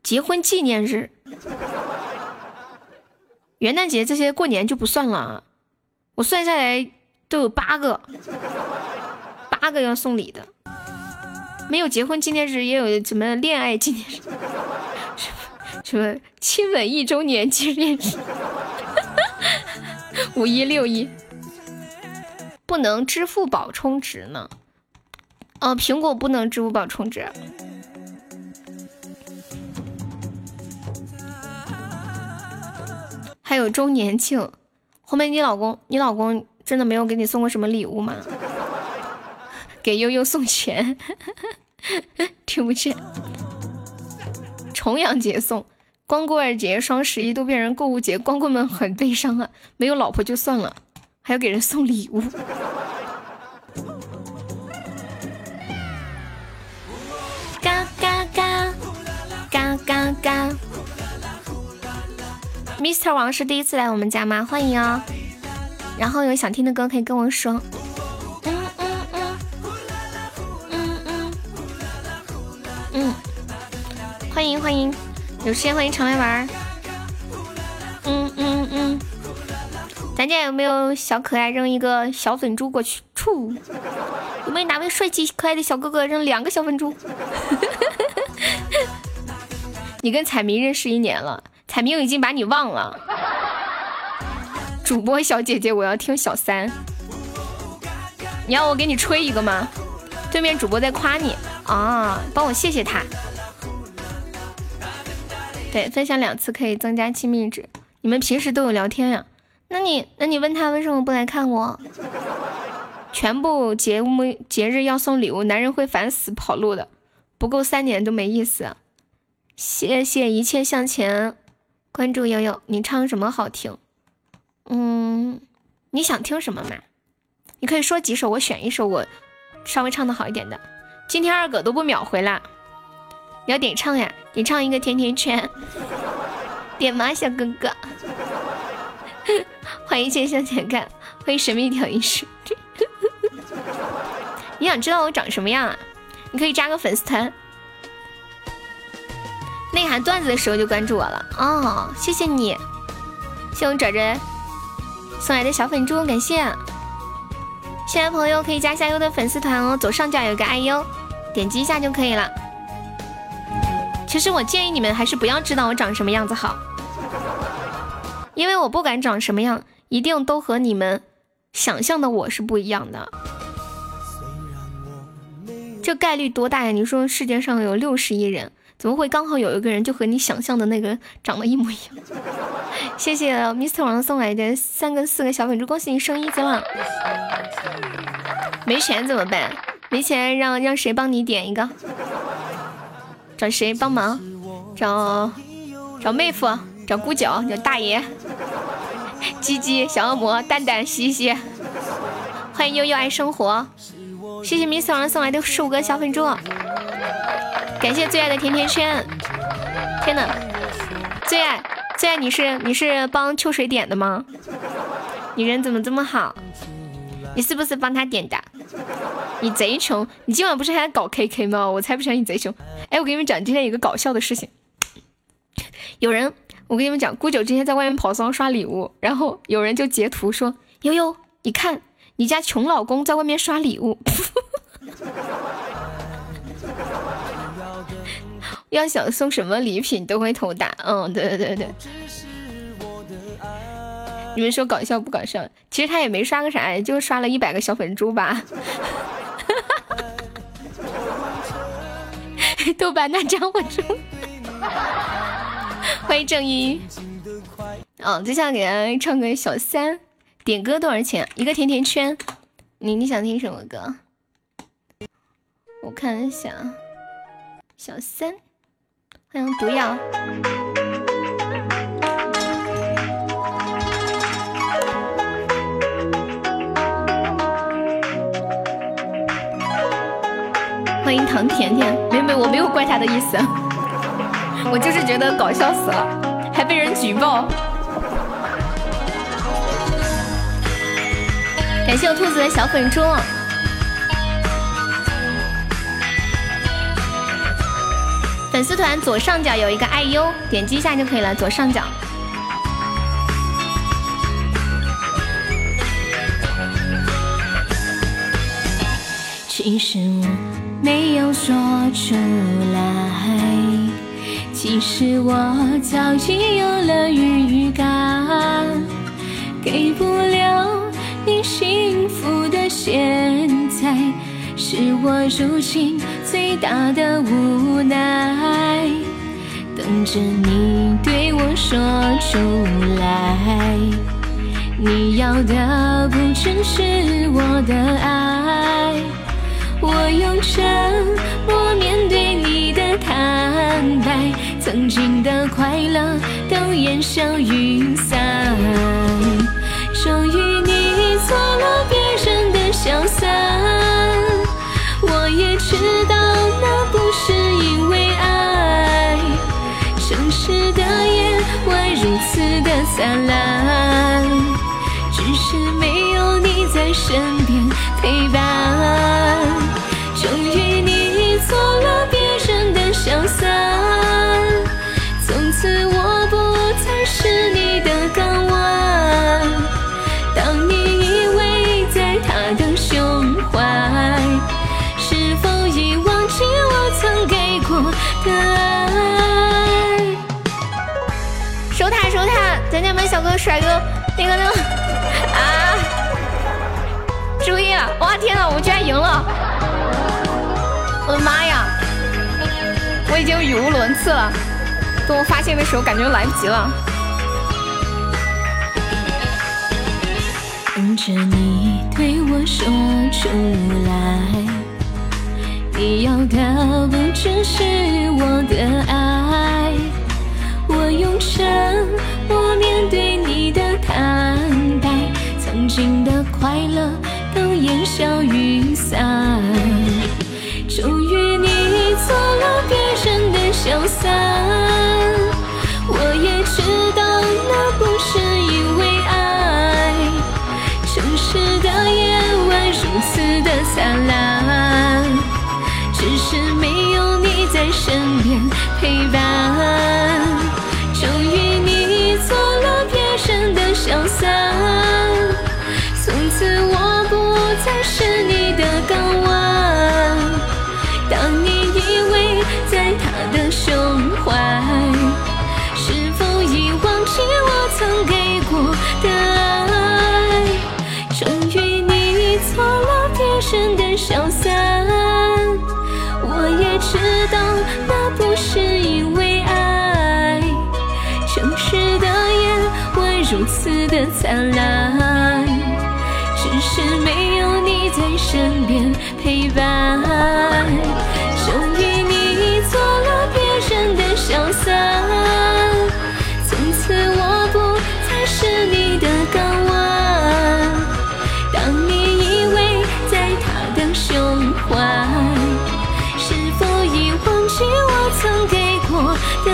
Speaker 1: 结婚纪念日、元旦节这些过年就不算了啊。我算下来都有八个，八个要送礼的。没有结婚纪念日，也有什么恋爱纪念日，什么什么亲吻一周年纪念日，五一六一，不能支付宝充值呢？哦，苹果不能支付宝充值。还有周年庆，后面你老公，你老公真的没有给你送过什么礼物吗？给悠悠送钱，听不见。重阳节送，光棍节、双十一都变成购物节，光棍们很悲伤啊！没有老婆就算了，还要给人送礼物。嘎嘎嘎，嘎嘎嘎。Mr 王是第一次来我们家吗？欢迎哦！然后有想听的歌可以跟我说。欢迎欢迎，有时间欢迎常来玩儿嗯嗯嗯，咱家有没有小可爱扔一个小粉珠过去？处有没有哪位帅气可爱的小哥哥扔两个小粉珠？你跟彩明认识一年了，彩明已经把你忘了。主播小姐姐，我要听小三。你要我给你吹一个吗？对面主播在夸你。啊，帮我谢谢他。对，分享两次可以增加亲密值。你们平时都有聊天呀？那你那你问他为什么不来看我？全部节目节日要送礼物，男人会烦死跑路的，不够三年都没意思。谢谢一切向前，关注悠悠。你唱什么好听？嗯，你想听什么嘛？你可以说几首，我选一首我稍微唱的好一点的。今天二哥都不秒回了，你要点唱呀？点唱一个甜甜圈，点吗，小哥哥？欢迎一切向前看，欢迎神秘调音师。你想知道我长什么样啊？你可以加个粉丝团，内涵段子的时候就关注我了。哦，谢谢你，谢我爪爪送来的小粉猪，感谢。新来朋友可以加下优的粉丝团哦，左上角有个爱优。点击一下就可以了。其实我建议你们还是不要知道我长什么样子好，因为我不管长什么样，一定都和你们想象的我是不一样的。这概率多大呀？你说世界上有六十亿人，怎么会刚好有一个人就和你想象的那个长得一模一样？谢谢 Mr 王送来的三个四个小粉猪，恭喜你升一级了。没钱怎么办？没钱，让让谁帮你点一个？找谁帮忙？找找妹夫，找姑九，找大爷，鸡鸡，小恶魔，蛋蛋，西西。欢迎悠悠爱生活，谢谢 Miss 王送来的十五个小粉猪，感谢最爱的甜甜圈。天呐，最爱最爱你是你是帮秋水点的吗？你人怎么这么好？你是不是帮他点的？你贼穷！你今晚不是还搞 KK 吗？我才不相信你贼穷！哎，我跟你们讲，今天有个搞笑的事情。有人，我跟你们讲，姑九今天在外面跑骚刷礼物，然后有人就截图说：“悠悠，你看你家穷老公在外面刷礼物。”要想送什么礼品都会投大。嗯，对对对对。你们说搞笑不搞笑？其实他也没刷个啥，就刷了一百个小粉猪吧。豆瓣那张我中，欢迎正一。哦，接下来给大家唱个小三，点歌多少钱？一个甜甜圈。你你想听什么歌？我看一下，小三，欢迎毒药。欢迎唐甜甜，没没，我没有怪他的意思，我就是觉得搞笑死了，还被人举报。感谢我兔子的小粉猪。粉丝团左上角有一个爱优，点击一下就可以了。左上角。其实我没有说出来，其实我早已有了预感，给不了你幸福的现在，是我如今最大的无奈。等着你对我说出来，你要的不只是我的爱。我用沉默面对你的坦白，曾经的快乐都烟消云散。终于你做了别人的小三，我也知道那不是因为爱。城市的夜晚如此的灿烂，只是没有你在身边陪伴。做了别人的小三，从此我不再是你的港湾。当你依偎在他的胸怀，是否已忘记我曾给过的爱？守塔守塔，咱家门小哥帅哥，那个那个啊！注意了，哇天呐，我们居然赢了！我的妈呀！我已经语无伦次了。等我发现的时候，感觉来不及了。等着你对我说出来，你要的不只是我的爱。我用沉默面对你的坦白，曾经的快乐都烟消云散。做了别人的小三，我也知道那不是因为爱。城市的夜晚如此的灿烂，只是没有你在身边陪伴。的灿烂，只是没有你在身边陪伴。终于你做了别人的小三，从此我不再是你的港湾。当你依偎在他的胸怀，是否已忘记我曾给过的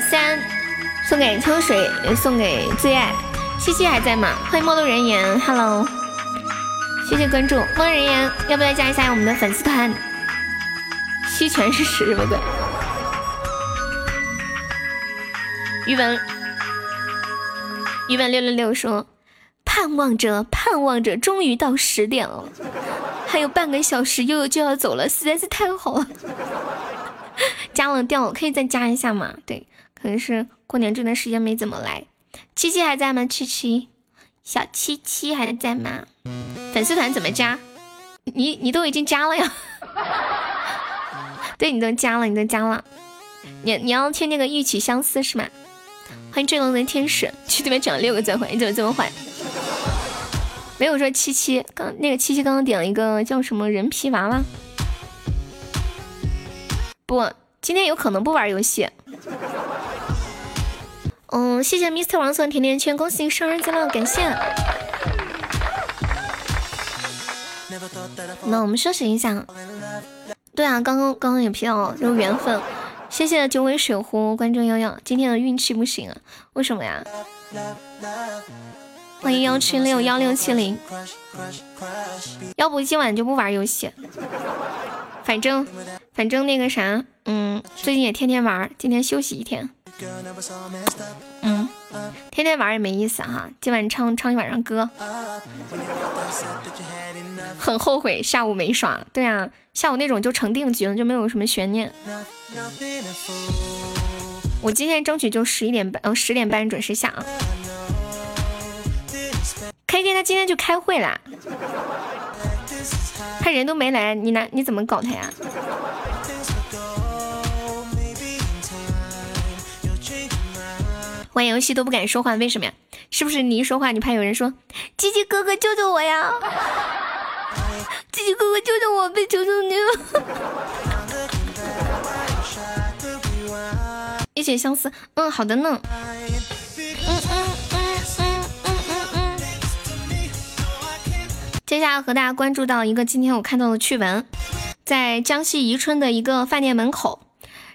Speaker 1: 三送给秋水，送给最爱。西西还在吗？欢迎陌路人言，Hello，谢谢关注。陌路人言，要不要加一下我们的粉丝团？西全是屎什么鬼？余文，余文六六六说，盼望着盼望着，终于到十点了，还有半个小时，悠悠就要走了，实在是太好了。加了掉了，可以再加一下吗？对。可能是过年这段时间没怎么来，七七还在吗？七七，小七七还在吗？粉丝团怎么加？你你都已经加了呀？对，你都加了，你都加了。你你要听那个一曲相思是吗？欢迎坠龙的天使，去对面整了六个钻环，你怎么这么坏？没有说七七，刚那个七七刚刚点了一个叫什么人皮娃娃。不，今天有可能不玩游戏。嗯，谢谢 Mr 王送甜甜圈，恭喜生日快乐，感谢。那我们休息一下。对啊，刚刚刚刚也 P 到，有缘分。谢谢九尾水壶关注悠悠，今天的运气不行啊，为什么呀？欢迎幺七六幺六七零，要不今晚就不玩游戏，反正反正那个啥，嗯，最近也天天玩，今天休息一天。嗯，天天玩也没意思哈，今晚唱唱一晚上歌。很后悔下午没耍，对啊，下午那种就成定局了，就没有什么悬念。我今天争取就十一点半，呃，十点半准时下啊。K K 他今天就开会啦，他人都没来，你拿你怎么搞他呀？玩游戏都不敢说话，为什么呀？是不是你一说话，你怕有人说鸡鸡哥哥救救我呀？鸡鸡哥哥救救我，被求求你了！一曲相思，嗯，好的呢。接下来和大家关注到一个今天我看到的趣闻，在江西宜春的一个饭店门口，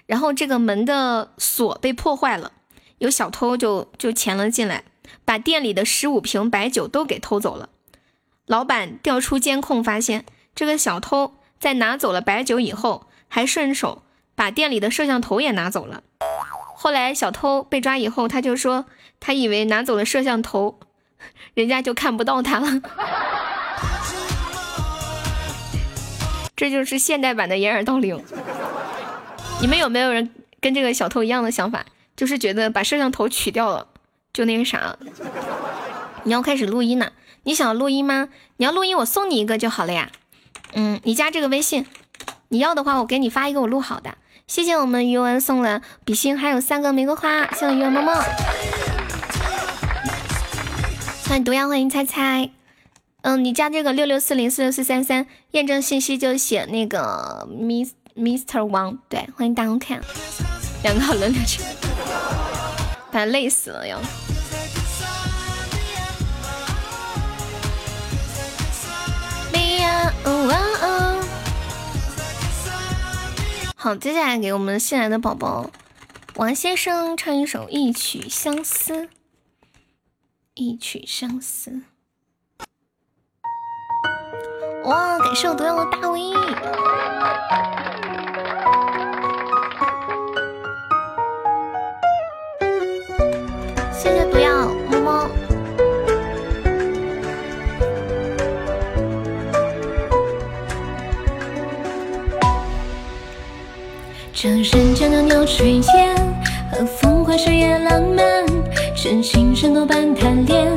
Speaker 1: 然后这个门的锁被破坏了，有小偷就就潜了进来，把店里的十五瓶白酒都给偷走了。老板调出监控，发现这个小偷在拿走了白酒以后，还顺手把店里的摄像头也拿走了。后来小偷被抓以后，他就说他以为拿走了摄像头，人家就看不到他了。这就是现代版的掩耳盗铃。你们有没有人跟这个小偷一样的想法？就是觉得把摄像头取掉了，就那个啥。你要开始录音呢？你想录音吗？你要录音，我送你一个就好了呀。嗯，你加这个微信，你要的话，我给你发一个我录好的。谢谢我们余文送了比心，还有三个玫瑰花，谢谢余文么么。欢迎毒药，欢迎猜猜。嗯，你加这个六六四零四六四三三，验证信息就写那个 Miss Mister 王，对，欢迎大红看，两个好轮流去，把他累死了要。好，接下来给我们新来的宝宝王先生唱一首《一曲相思》，一曲相思。哇！感谢我毒药的大 V，谢谢毒药，么么。这人间的鸟吹烟和风花雪月浪漫，真情真多半贪恋，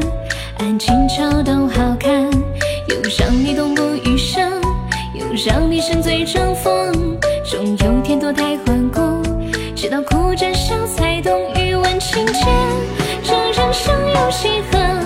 Speaker 1: 爱情桥都好看。又让你痛不欲生，又让你沉醉装疯，终有天脱胎换骨，直到哭着笑才懂欲问情切。这人生有几何？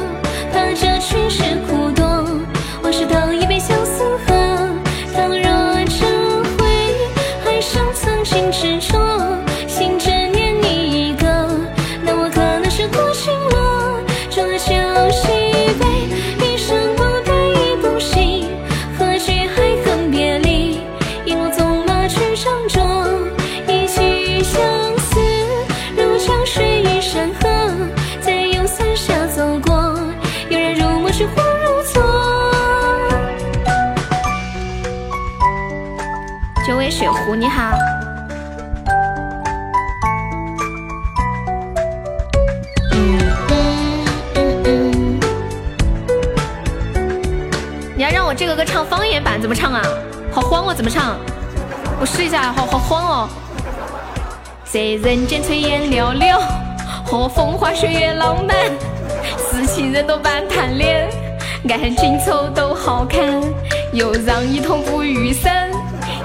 Speaker 1: 你好，嗯嗯嗯嗯，你要让我这个歌唱方言版怎么唱啊？好慌哦，怎么唱？我试一下，好好慌哦。在人间炊烟袅袅，和风花雪月浪漫，四情人多半贪恋，爱情丑都好看，又让你痛不欲生。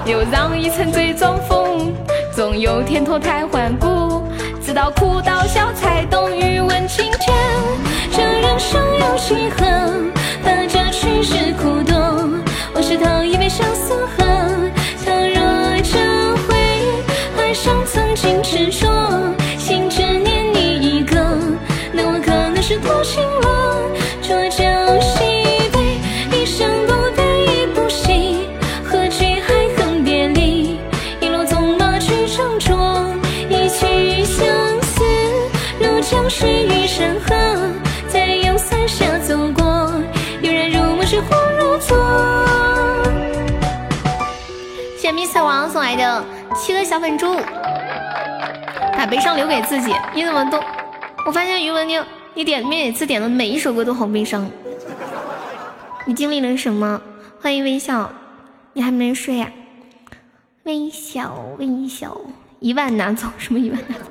Speaker 1: 就让一成醉装疯，总有天脱胎换骨，直到哭到笑才懂。欲问青天，这人生有几何？大家去是苦多，我事讨一杯相思喝。倘若这回忆还像曾经执着心执念你一个，那我可能是多情了。水与山河，在阳伞下走过，悠然如梦，是恍如昨。谢谢迷彩王送来的七个小粉猪，把悲伤留给自己。你怎么都？我发现余文你。你点每次点的每一首歌都好悲伤，你经历了什么？欢迎微笑，你还没睡呀？微笑微笑，一万拿走什么一万拿走？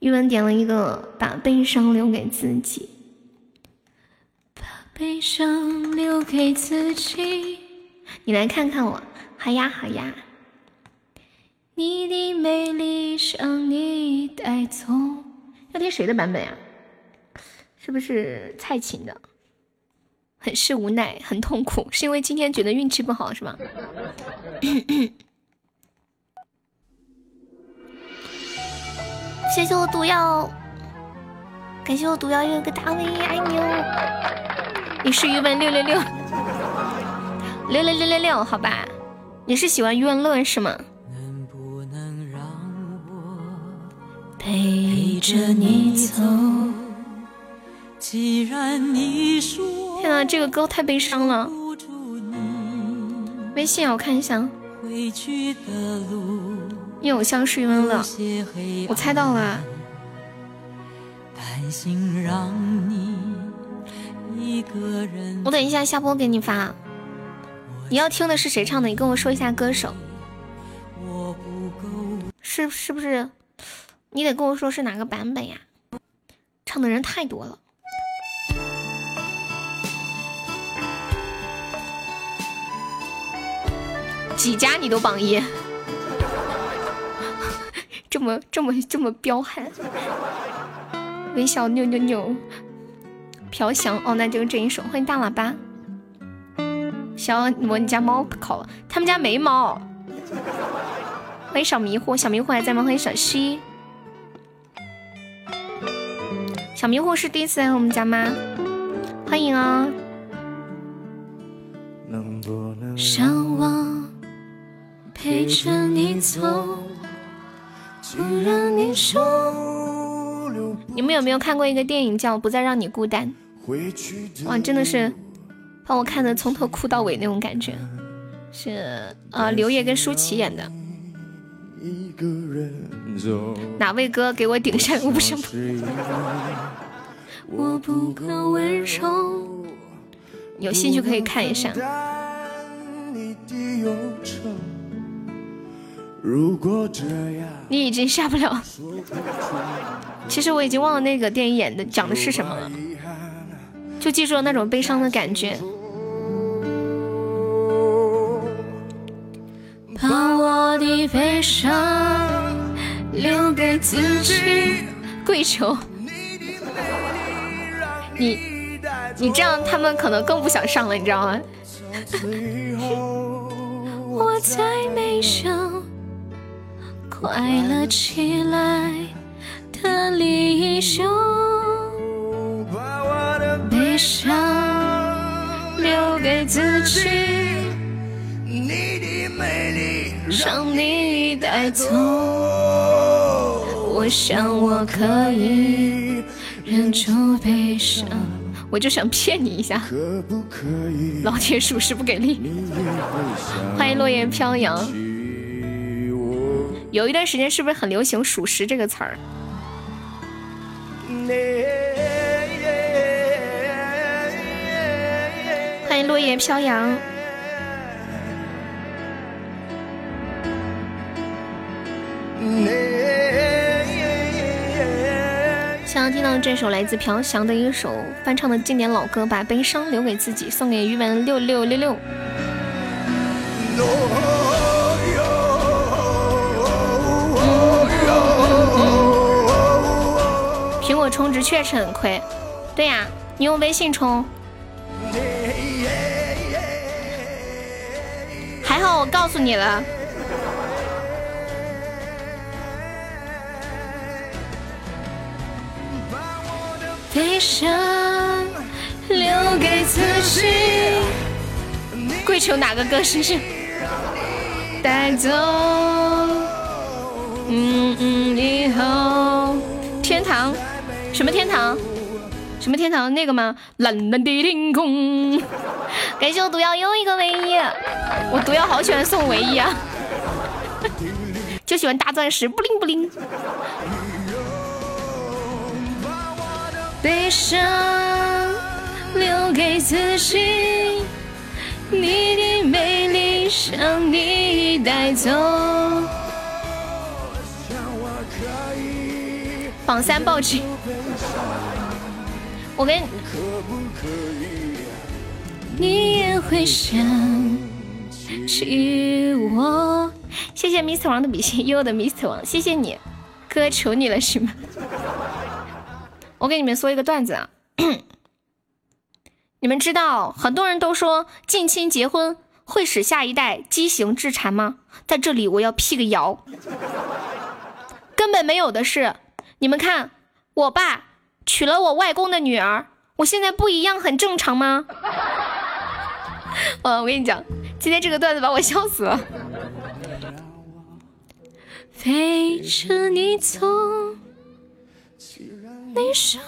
Speaker 1: 余文点了一个把悲伤留给自己，把悲伤留给自己。你来看看我，好呀好呀。你的美丽让你带走，要听谁的版本呀？是不是蔡琴的？很是无奈，很痛苦，是因为今天觉得运气不好，是吗？谢谢我毒药，感谢我毒药有个大 V，爱你哦！你是余文六六六六六六六六，好吧？你是喜欢余文乐是吗？陪着你走。既然你说天啊，这个歌太悲伤了。微信啊，我看一下。你偶像是余文乐，我猜到了。我等一下下播给你发。你要听的是谁唱的？你跟我说一下歌手。是是不是？你得跟我说是哪个版本呀？唱的人太多了。几家你都榜一，这么这么这么彪悍，微笑扭扭扭，飘翔哦，那就是这一首。欢迎大喇叭，小我你家猫烤了，他们家没猫。欢迎小迷糊，小迷糊还在吗？欢迎小西，小迷糊是第一次来我们家吗？欢迎啊。向往。陪着你走，你们有没有看过一个电影叫《不再让你孤单》？哇，真的是把我看的从头哭到尾那种感觉。是啊，刘烨跟舒淇演的。哪位哥给我顶上五声？有兴趣可以看一下。如果这样，你已经下不了。其实我已经忘了那个电影演的讲的是什么了，就记住了那种悲伤的感觉。把我的悲伤留给自己。跪求你，你这样他们可能更不想上了，你知道吗？我在悲伤。快乐起来的离休，把我的悲伤留给自己，你的美丽让你带走。我想我可以忍住悲伤，我就想骗你一下。老铁属实不给力，欢迎落叶飘扬。有一段时间是不是很流行“属实”这个词儿？欢迎落叶飘扬。想要听到这首来自朴翔的一首翻唱的经典老歌，把悲伤留给自己，送给余文六六六六。充值确实很亏，对呀，你用微信充，还好我告诉你了。悲伤留给自己。跪求哪个歌星星带走？嗯嗯，以后天堂什么天堂？什么天堂？那个吗？蓝蓝的天空。感谢我毒药又一个唯一，我毒药好喜欢送唯一啊，就喜欢大钻石，不灵不灵。悲伤留给自己，你的美丽让你带走。榜三暴击，我跟你你也会想起我。谢谢 Mr 王的比心，悠悠的 Mr 王，谢谢你，哥求你了是吗？我给你们说一个段子啊，你们知道很多人都说近亲结婚会使下一代畸形致残吗？在这里我要辟个谣，根本没有的事。你们看，我爸娶了我外公的女儿，我现在不一样，很正常吗？嗯，我跟你讲，今天这个段子把我笑死了。陪着你走。你说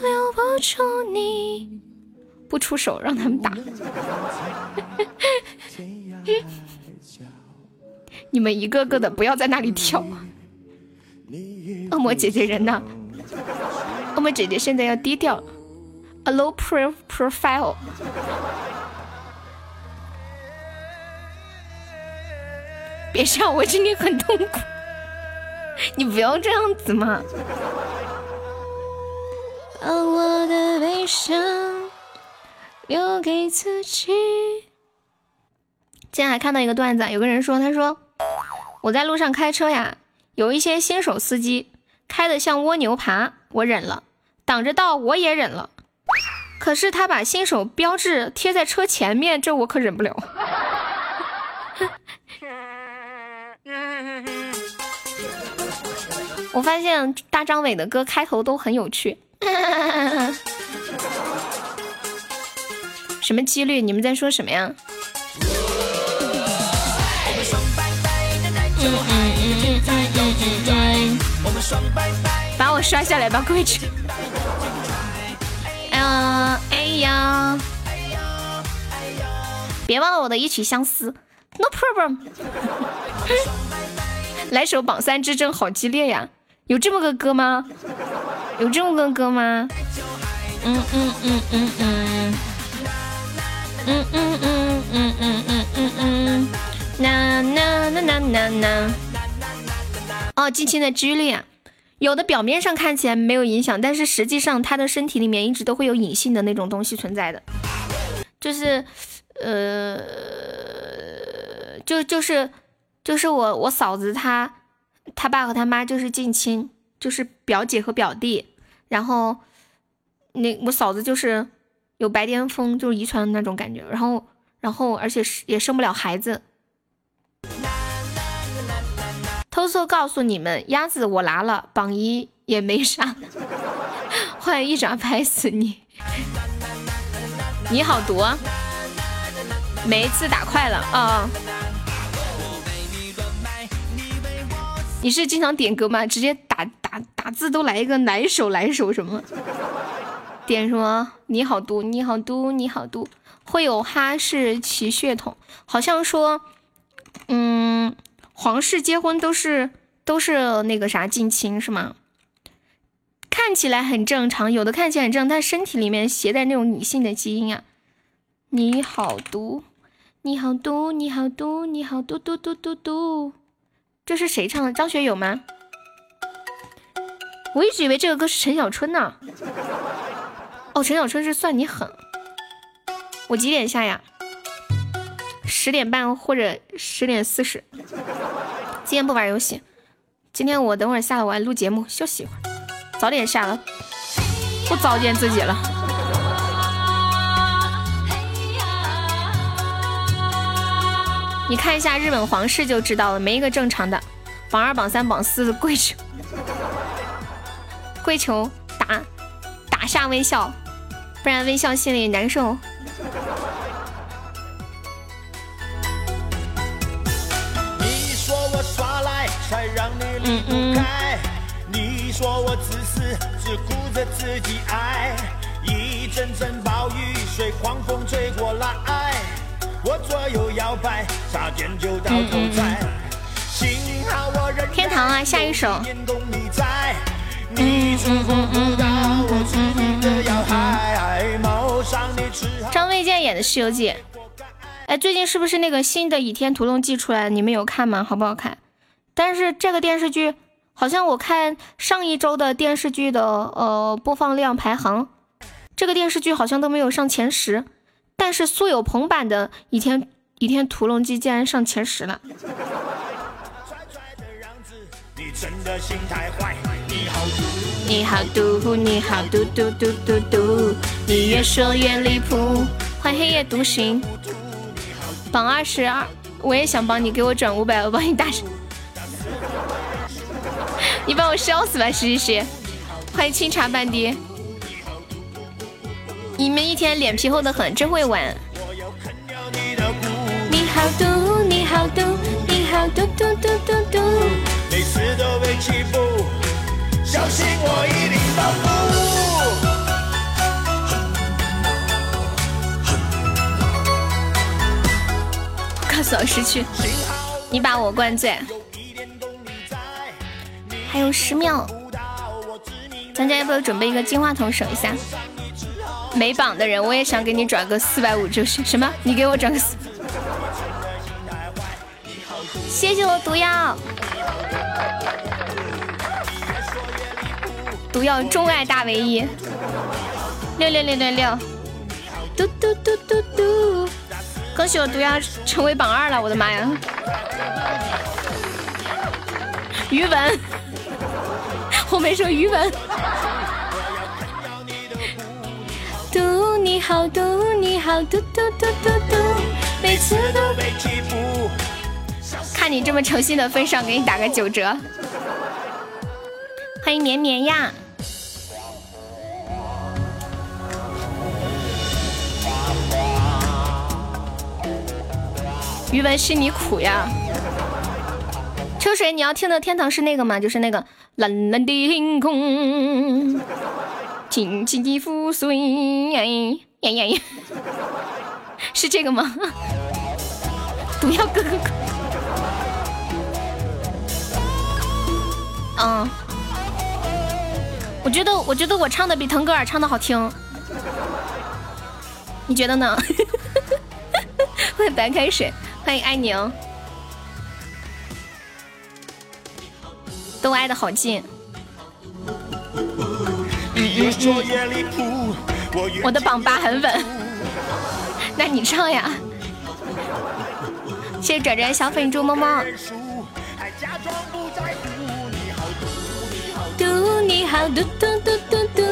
Speaker 1: 留不住你，不出手让他们打。你们一个个的不要在那里跳。恶魔姐姐人呢？恶魔姐姐现在要低调，a low profile。别笑，我今天很痛苦。你不要这样子嘛。把我的悲伤留给自己。今天还看到一个段子，有个人说，他说我在路上开车呀，有一些新手司机开的像蜗牛爬，我忍了，挡着道我也忍了，可是他把新手标志贴在车前面，这我可忍不了。我发现大张伟的歌开头都很有趣。什么几率？你们在说什么呀？把我刷下来吧，跪着。哎呀，哎呀，别忘了我的一曲相思。No problem。来首榜三之争，好激烈呀！有这么个歌吗？有这么个歌吗？嗯嗯嗯嗯嗯，嗯嗯嗯嗯嗯嗯嗯，呐呐呐呐呐呐。哦，近亲的几率啊，有的表面上看起来没有影响，但是实际上他的身体里面一直都会有隐性的那种东西存在的，就是呃，就就是就是我我嫂子她他爸和他妈就是近亲。就是表姐和表弟，然后那我嫂子就是有白癜风，就是遗传的那种感觉，然后然后而且是也生不了孩子。偷偷告诉你们，鸭子我拿了榜一也没啥，换一爪拍死你！你好毒啊，每一次打快了啊！你是经常点歌吗？直接打打打字都来一个来首来首什么？点什么？你好毒，你好毒，你好毒，会有哈士奇血统。好像说，嗯，皇室结婚都是都是那个啥近亲是吗？看起来很正常，有的看起来很正，但身体里面携带那种女性的基因啊。你好毒，你好毒，你好毒，你好毒毒毒毒毒。这是谁唱的？张学友吗？我一直以为这个歌是陈小春呢。哦，陈小春是算你狠。我几点下呀？十点半或者十点四十。今天不玩游戏。今天我等会儿下了，我还录节目，休息一会儿。早点下了，不糟践自己了。你看一下日本皇室就知道了，没一个正常的。榜二、榜三、榜四跪求，跪求打打下微笑，不然微笑心里难受。
Speaker 2: 让你离不开。你说我自私，只顾着自己爱。一阵阵暴雨，随狂风吹过来，我左右摇摆，差点就到头栽。幸好我忍
Speaker 1: 天堂啊，下一首。张卫健演的《西游记》，哎，最近是不是那个新的《倚天屠龙记》出来？你们有看吗？好不好看？但是这个电视剧，好像我看上一周的电视剧的呃播放量排行，这个电视剧好像都没有上前十。但是苏有朋版的《倚天倚天屠龙记》竟然上前十了。你好毒，你好毒毒毒毒毒，你越说越离谱。欢迎黑夜独行，榜二十二，我也想帮你，给我转五百，我帮你打。你把我烧死吧，试试。欢迎清茶半滴，你们一天脸皮厚的很，真会玩。你好毒，你好毒，你好毒毒毒毒毒。每次都被欺负。小心我一定报复。告诉我失去，你把我灌醉。还有十秒，咱家要不要准备一个金话筒省一下？没榜的人，我也想给你转个四百五，就是什么？你给我转个四。谢谢我毒药。毒药钟爱大唯一，六六六六六，嘟嘟嘟嘟嘟！恭喜我毒药成为榜二了，我的妈呀！余文，后面说余文。嘟你好，嘟你好，嘟嘟嘟嘟嘟，每次都被欺负。看你这么诚心的份上，给你打个九折。欢迎绵绵呀！余文是你苦呀，秋水，你要听的天堂是那个吗？就是那个蓝蓝的天空，轻轻的覆碎，呀呀呀，是这个吗？毒药哥哥，嗯，我觉得，我觉得我唱的比腾格尔唱的好听，你觉得呢？欢迎白开水。欢迎爱宁，都挨得好近。我的榜八很稳，那你唱呀。谢谢拽拽小粉猪猫猫。嘟你好嘟嘟嘟嘟嘟。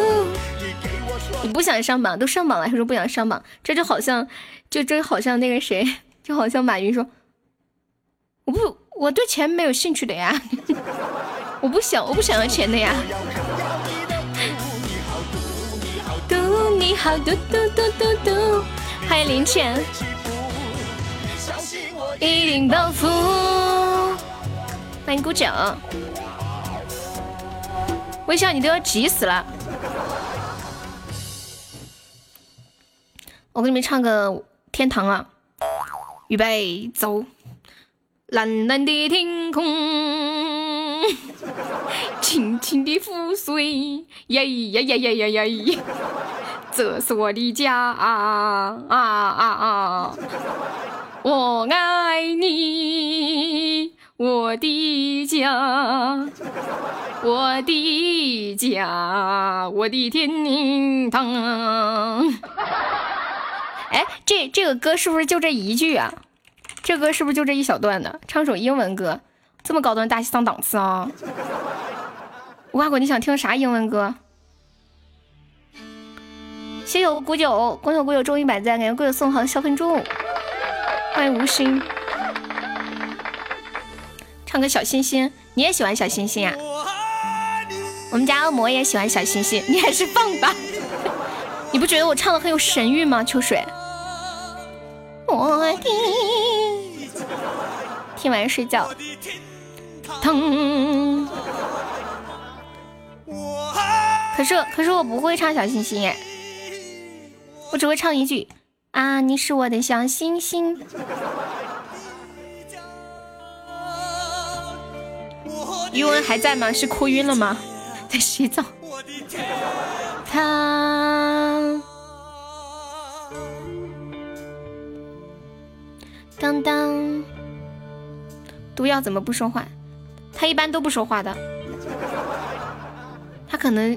Speaker 1: 你不想上榜，都上榜了还说不想上榜，这就好像，就这好像那个谁。就好像马云说：“我不，我对钱没有兴趣的呀，我不想，我不想要钱的呀。”嘟你好，嘟嘟嘟嘟嘟，欢迎林浅，一定报复。欢迎鼓掌，微笑你都要急死了。我给你们唱个天堂啊。预备走，蓝蓝的天空，轻轻的湖水，呀呀呀呀呀呀！这是我的家啊啊啊啊！我爱你，我的家，我的家，我的天堂。哎，这这个歌是不是就这一句啊？这歌是不是就这一小段的？唱首英文歌，这么高端大气上档次啊！无花果，你想听啥英文歌？谢谢我古九，恭喜古九中一百赞，感谢古九送好小粉猪，欢迎无心，唱个小星星，你也喜欢小星星啊？我们家恶魔也喜欢小星星，你还是放吧。你不不觉得我唱的很有神韵吗？秋水，我的，听完睡觉，疼。可是可是我不会唱小星星耶，我只会唱一句啊，你是我的小星星。余文还在吗？是哭晕了吗？在洗澡。他当当，毒药怎么不说话？他一般都不说话的。他可能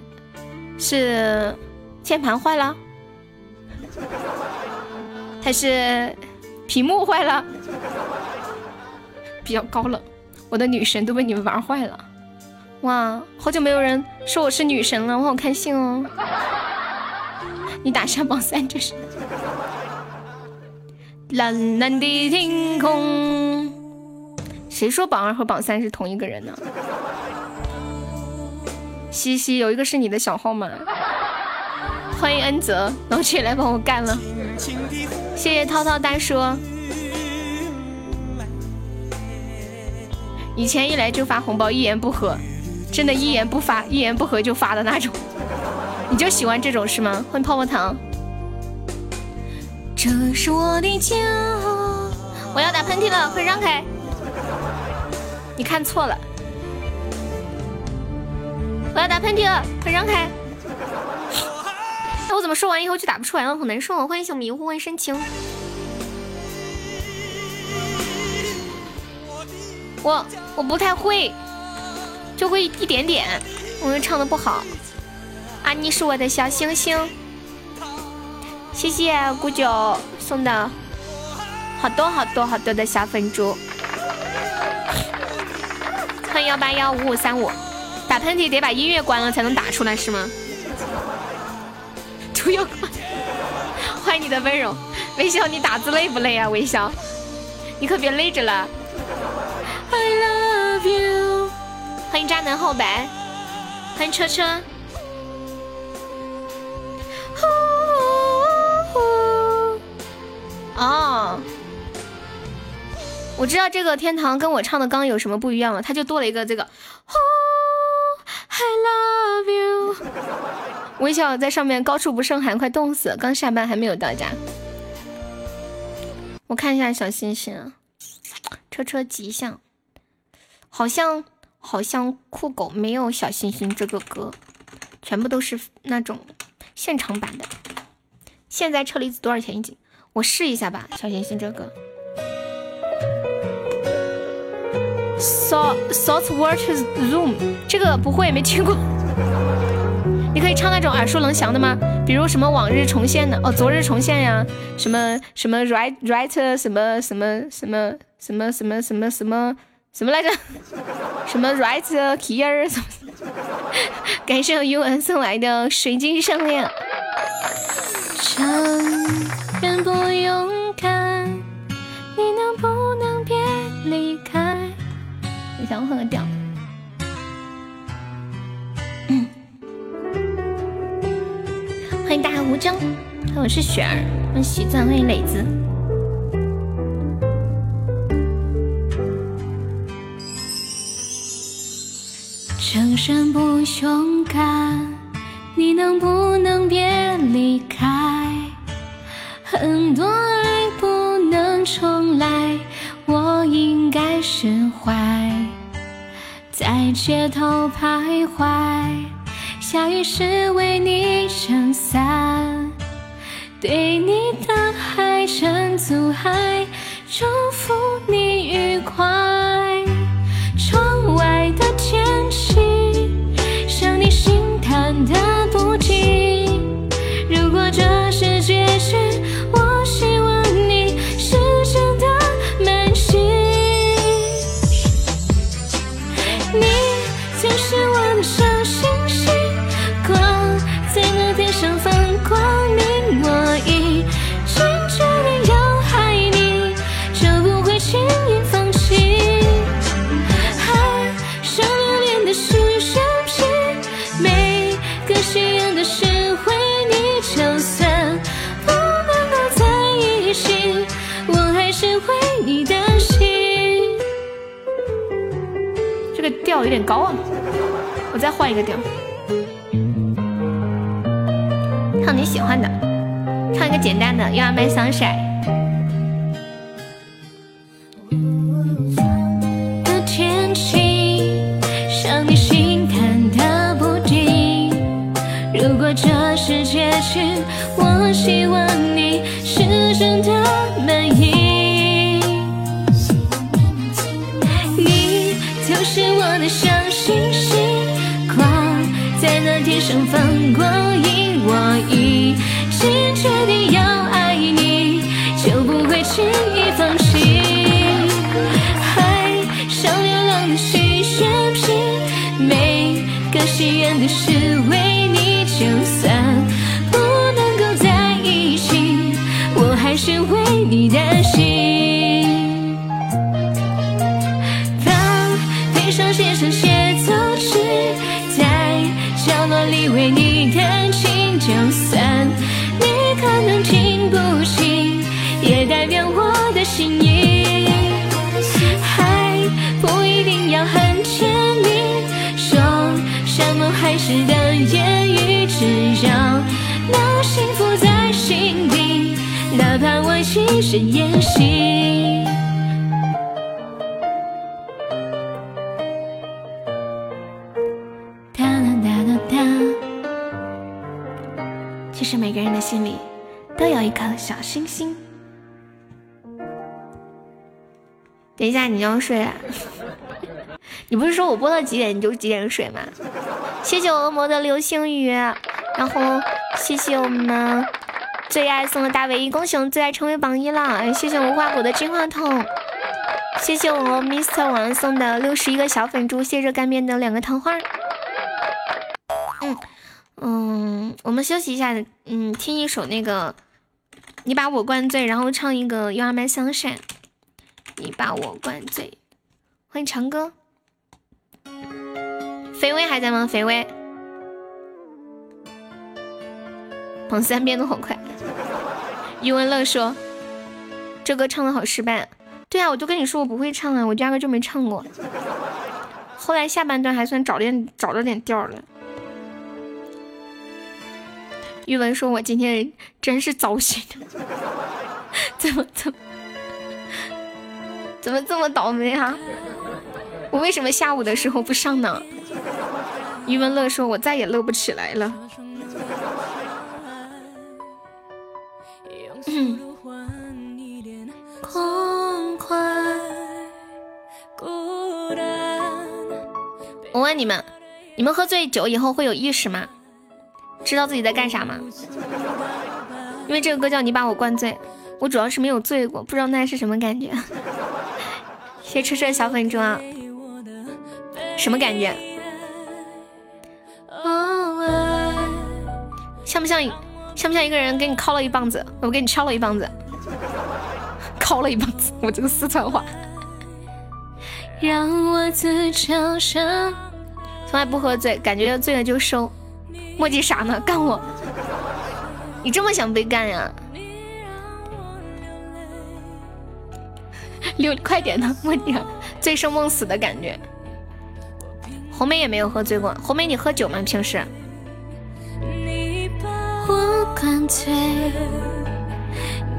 Speaker 1: 是键盘坏了，还是屏幕坏了？比较高冷。我的女神都被你们玩坏了，哇！好久没有人说我是女神了，我好开心哦！你打下榜三，这是蓝蓝的天空。谁说榜二和榜三是同一个人呢？西西有一个是你的小号吗？欢迎恩泽，老铁来帮我干了，谢谢涛涛大叔。以前一来就发红包，一言不合，真的，一言不发，一言不合就发的那种。你就喜欢这种是吗？欢迎泡泡糖。这是我的家。我要打喷嚏了，快让开！你看错了。我要打喷嚏了，快让开！那，我怎么说完以后就打不出来了？好难受啊。欢迎小迷糊，欢迎深情。我我不太会，就会一点点，我又唱的不好。啊，你是我的小星星，谢谢古九送的好多好多好多的小粉珠。欢迎幺八幺五五三五，打喷嚏得把音乐关了才能打出来是吗？不要关。欢迎你的温柔，微笑，你打字累不累啊？微笑，你可别累着了。I love you，欢迎渣男后白，欢迎车车。哦，我知道这个天堂跟我唱的刚有什么不一样了，它就多了一个这个。I love you，微笑在上面高处不胜寒，快冻死了。刚下班还没有到家，我看一下小星星，车车吉祥。好像好像酷狗没有小星星这个歌，全部都是那种现场版的。现在车厘子多少钱一斤？我试一下吧，小星星这个。Salt saltwater zoom 这个不会没听过，你可以唱那种耳熟能详的吗？比如什么往日重现的哦，昨日重现呀，什么什么 right right 什么什么什么什么什么什么什么。什么来着？什么 right here？感谢尤文送来的水晶项链。承认不勇敢，你能不能别离开？我想换个调。欢迎大无疆，我是雪儿，欢迎喜钻，欢迎磊子。承认不勇敢，你能不能别离开？很多爱不能重来，我应该释怀。在街头徘徊，下雨时为你撑伞，对你的爱成阻碍，祝福你愉快。窗外的天气。像你心忐忑调有点高啊，我再换一个调，唱你喜欢的，唱一个简单的《You Are My Sunshine》。是结局，我希望一身演戏。哒哒哒哒哒。其实每个人的心里都有一颗小星星。等一下，你要睡啊？你不是说我播到几点你就几点睡吗？谢谢我恶魔的流星雨，然后谢谢我们。最爱送的大卫衣，恭喜我们最爱成为榜一了！谢谢无花果的金话筒，谢谢我们 Mr 王送的六十一个小粉猪，谢谢干面的两个桃花。嗯嗯，我们休息一下，嗯，听一首那个，你把我灌醉，然后唱一个 You Are My Sunshine，你把我灌醉，欢迎长歌，肥威还在吗？肥威。榜三变的好快，余文乐说：“这歌唱的好失败。”对啊，我就跟你说我不会唱啊，我压根就没唱过。后来下半段还算找点找着点调了。余文说：“我今天真是糟心，怎么怎么怎么这么倒霉啊？我为什么下午的时候不上呢？”余文乐说：“我再也乐不起来了。”我问你们，你们喝醉酒以后会有意识吗？知道自己在干啥吗？因为这个歌叫你把我灌醉，我主要是没有醉过，不知道那是什么感觉。谢车车小粉猪啊，什么感觉？像不像？像不像一个人给你敲了一棒子？我给你敲了一棒子，敲了一棒子。我这个四川话。让我自嘲上，从来不喝醉，感觉醉了就收。墨迹啥呢？干我！你这么想被干呀？六，快点的，墨迹，醉生梦死的感觉。红梅也没有喝醉过，红梅你喝酒吗？平时？我灌醉，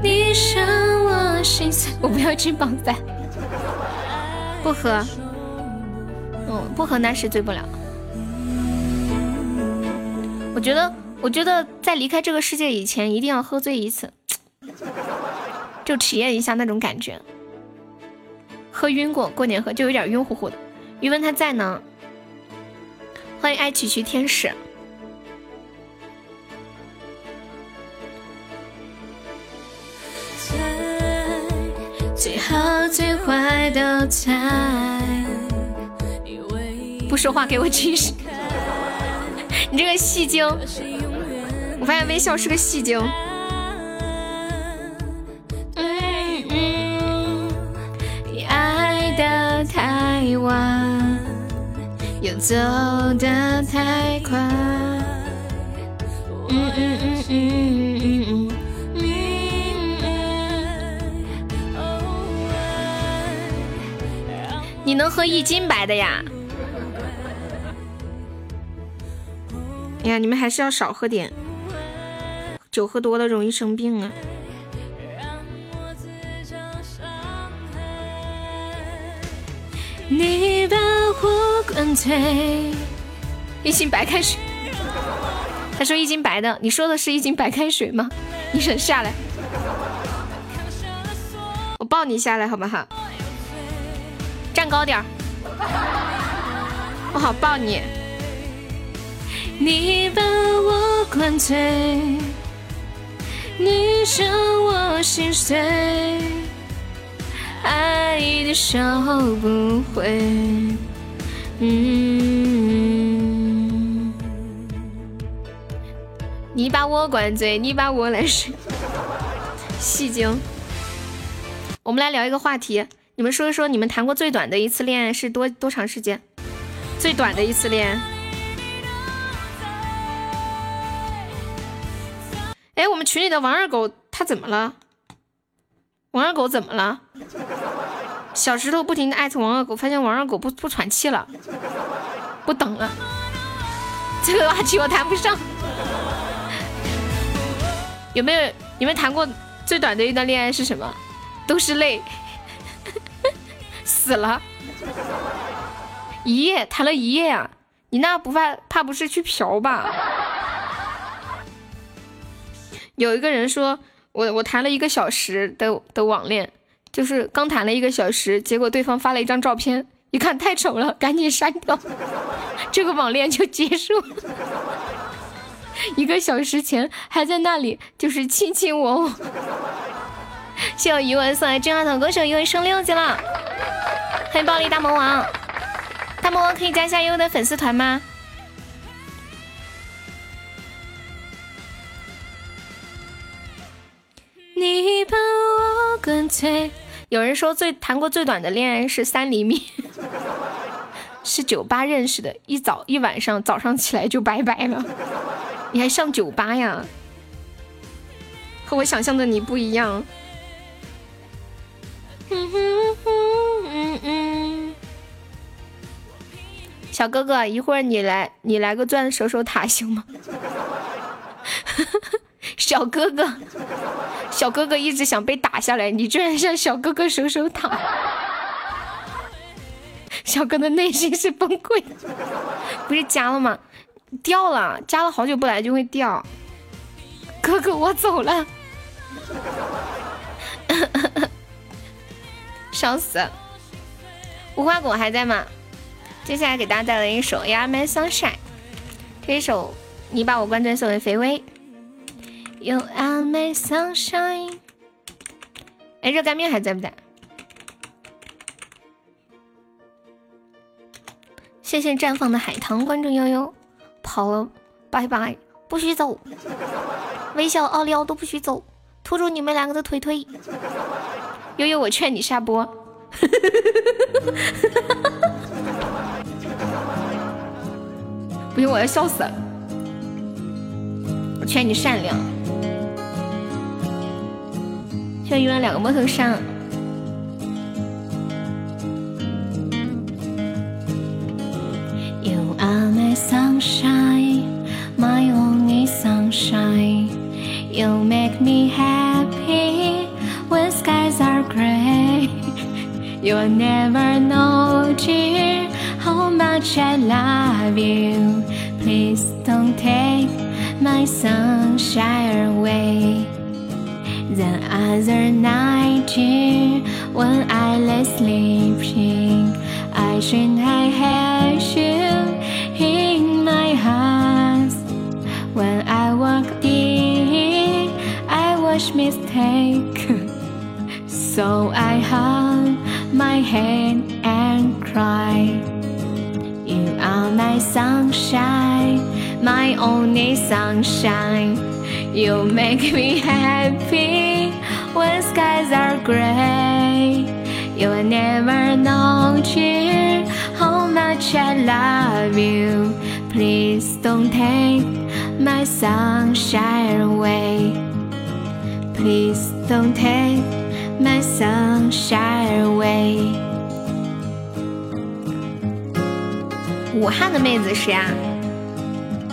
Speaker 1: 你伤我心碎。我不要进榜三，不喝。嗯，不喝那是醉不了。我觉得，我觉得在离开这个世界以前，一定要喝醉一次，就体验一下那种感觉。喝晕过，过年喝就有点晕乎乎的。余文他在呢，欢迎爱曲曲天使。最坏都在。不说话，给我继续。你这个戏精，我发现微笑是个戏精。嗯嗯，你爱的太晚，又走的太快。嗯嗯嗯。能喝一斤白的呀？哎呀，你们还是要少喝点，酒喝多了容易生病啊。你把我灌醉，一斤白开水。他说一斤白的，你说的是一斤白开水吗？你忍下来，我抱你下来好不好？站高点儿，我好抱你。你把我灌醉，你伤我心碎。爱的收不回，嗯，你把我灌醉，你把我来睡，戏精。我们来聊一个话题，你们说一说，你们谈过最短的一次恋爱是多多长时间？最短的一次恋爱？哎，我们群里的王二狗他怎么了？王二狗怎么了？小石头不停的艾特王二狗，发现王二狗不不喘气了，不等了。这个话题我谈不上。有没有你们谈过最短的一段恋爱是什么？都是泪，死了。一夜谈了一夜呀？你那不怕怕不是去嫖吧？有一个人说。我我谈了一个小时的的网恋，就是刚谈了一个小时，结果对方发了一张照片，一看太丑了，赶紧删掉，这个网恋就结束。一个小时前还在那里，就是卿卿我我。谢我余文送来真话筒歌手，余文升六级了，欢迎暴力大魔王，大魔王可以加一下悠悠的粉丝团吗？你把我灌醉。有人说最谈过最短的恋爱是三厘米，是酒吧认识的，一早一晚上，早上起来就拜拜了。你还上酒吧呀？和我想象的你不一样。嗯嗯嗯嗯。小哥哥，一会儿你来，你来个钻守守塔行吗？小哥哥，小哥哥一直想被打下来，你居然向小哥哥守守塔，小哥的内心是崩溃。不是加了吗？掉了，加了好久不来就会掉。哥哥，我走了，笑死。无花果还在吗？接下来给大家带来一首《y a m a Sunshine》，这一首你把我灌醉送给肥微。You are my sunshine。哎，热干面还在不在？谢谢绽放的海棠关注悠悠，跑了，拜拜，不许走！微笑奥利奥都不许走，拖住你们两个的腿腿！悠悠，我劝你下播。不行，我要笑死了。我劝你善良。现在用了两个摸头杀。You'll never know, dear, how much I love you. Please don't take my sunshine away. The other night, dear, when I lay sleeping, I dreamed I had you in my arms. When I walked in, I was mistaken. So I hung head and cry. You are my sunshine, my only sunshine. You make me happy when skies are gray. You'll never know, dear, how much I love you. Please don't take my sunshine away. Please don't take my sunshine away. 武汉的妹子谁啊？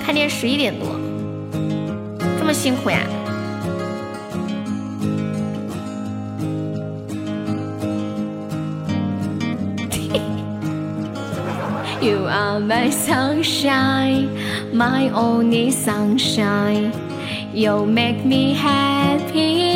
Speaker 1: 看店十一点多，这么辛苦呀。You are my sunshine, my only sunshine. You make me happy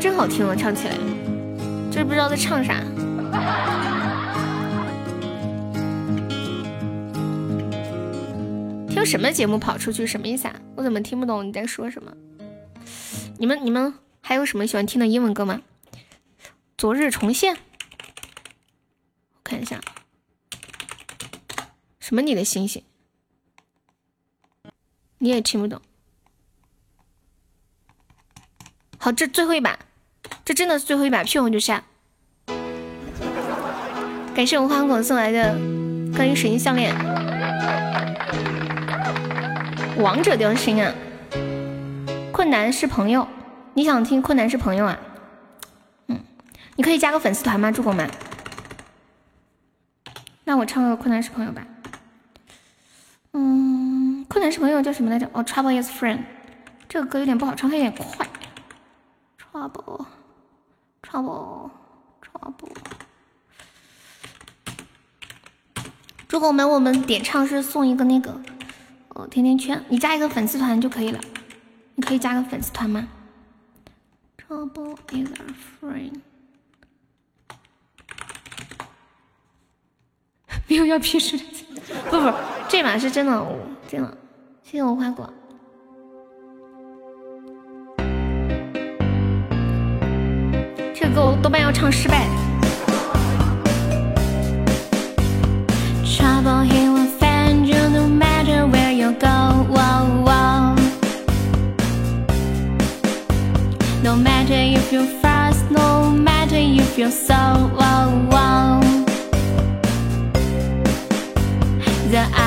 Speaker 1: 真好听啊，唱起来，就是不知道在唱啥。听什么节目跑出去什么意思啊？我怎么听不懂你在说什么？你们你们还有什么喜欢听的英文歌吗？昨日重现，我看一下。什么？你的星星？你也听不懂。好，这最后一把，这真的是最后一把，屁红就下。感谢我花果送来的关于水晶项链。王者掉星啊！困难是朋友，你想听困难是朋友啊？嗯，你可以加个粉丝团吗，助攻们？那我唱个困难是朋友吧。嗯，困难是朋友叫什么来着？哦，Trouble is friend。这个歌有点不好唱，它有点快。Trouble Trouble，Trouble，Trouble。如果我们我们点唱是送一个那个呃甜甜圈，你加一个粉丝团就可以了。你可以加个粉丝团吗？Trouble is a friend。没有要屁事的，不不。这把是真的，真的，谢谢我花果。这个歌我多半要唱失败。Trouble he will find you no matter where you go. No matter if you fast, no matter if you slow. The eye of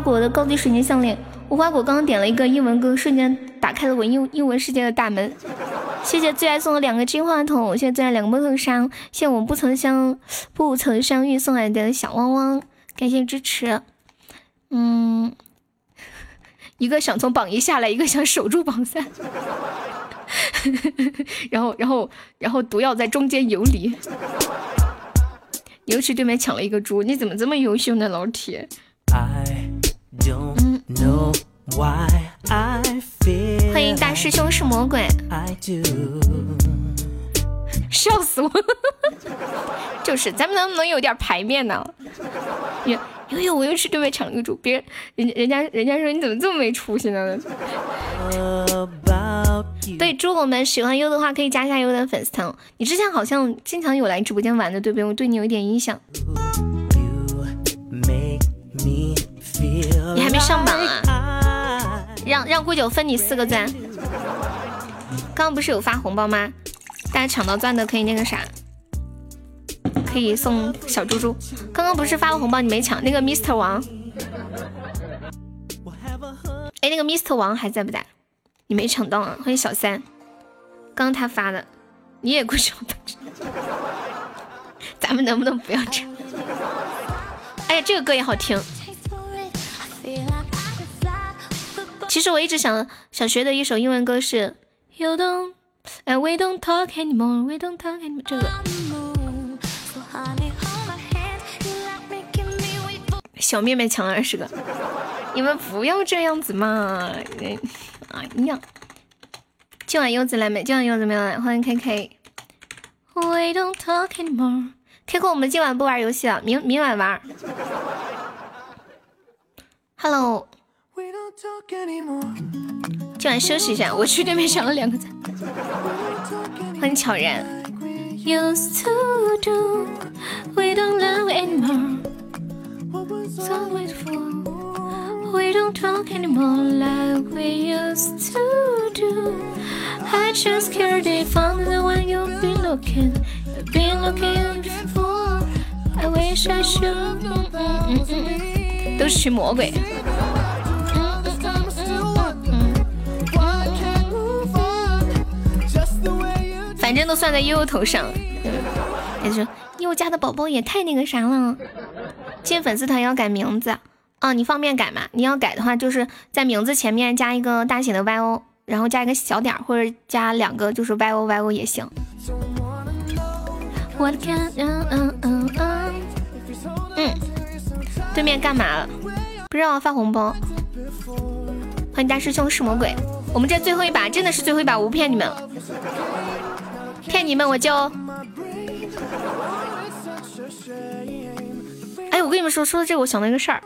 Speaker 1: 花果的高级水晶项链。无花果刚刚点了一个英文歌，瞬间打开了我英英文世界的大门。谢谢最爱送的两个金话筒，谢谢最爱两个梦头伤，谢谢我们不曾相不曾相遇送来的小汪汪，感谢支持。嗯，一个想从榜一下来，一个想守住榜三，然后然后然后毒药在中间游离。尤其对面抢了一个猪，你怎么这么优秀呢，老铁？就是咱们能不能有点排面呢？因因为我又是对面抢了个猪，别人人人家人家说你怎么这么没出息呢？对，猪狗们喜欢优的话可以加一下优的粉丝团。你之前好像经常有来直播间玩的，对不对？我对你有一点印象。你还没上榜啊？让让顾九分你四个钻。刚刚不是有发红包吗？大家抢到钻的可以那个啥，可以送小猪猪。刚刚不是发了红包你没抢？那个 Mr 王，哎，那个 Mr 王还在不在？你没抢到啊？欢迎小三，刚刚他发的，你也过去咱们能不能不要这样？哎呀，这个歌也好听。其实我一直想想学的一首英文歌是 You don't，哎，We don't talk anymore，We don't talk anymore，这个。小妹妹抢了二十个，你们不要这样子嘛！哎呀，今晚柚子来没？今晚柚子没有来，欢迎 K K。We don't talk anymore。K K，我们今晚不玩游戏了，明明晚玩。Hello。今晚休息一下，我去对面抢了两个赞。欢迎悄然。Used to do, we don't love anymore. 都是魔鬼。反正都算在悠悠头上。他说：“悠家的宝宝也太那个啥了，进粉丝团要改名字啊，你方便改吗？你要改的话，就是在名字前面加一个大写的 Y O，然后加一个小点，或者加两个，就是 Y O Y O 也行。我的天，嗯嗯嗯嗯，嗯，对面干嘛了？不知道发红包。欢迎大师兄是魔鬼。我们这最后一把真的是最后一把，我不骗你们了。骗你们我就，我跟你们说，说到这个，我想到一个事儿。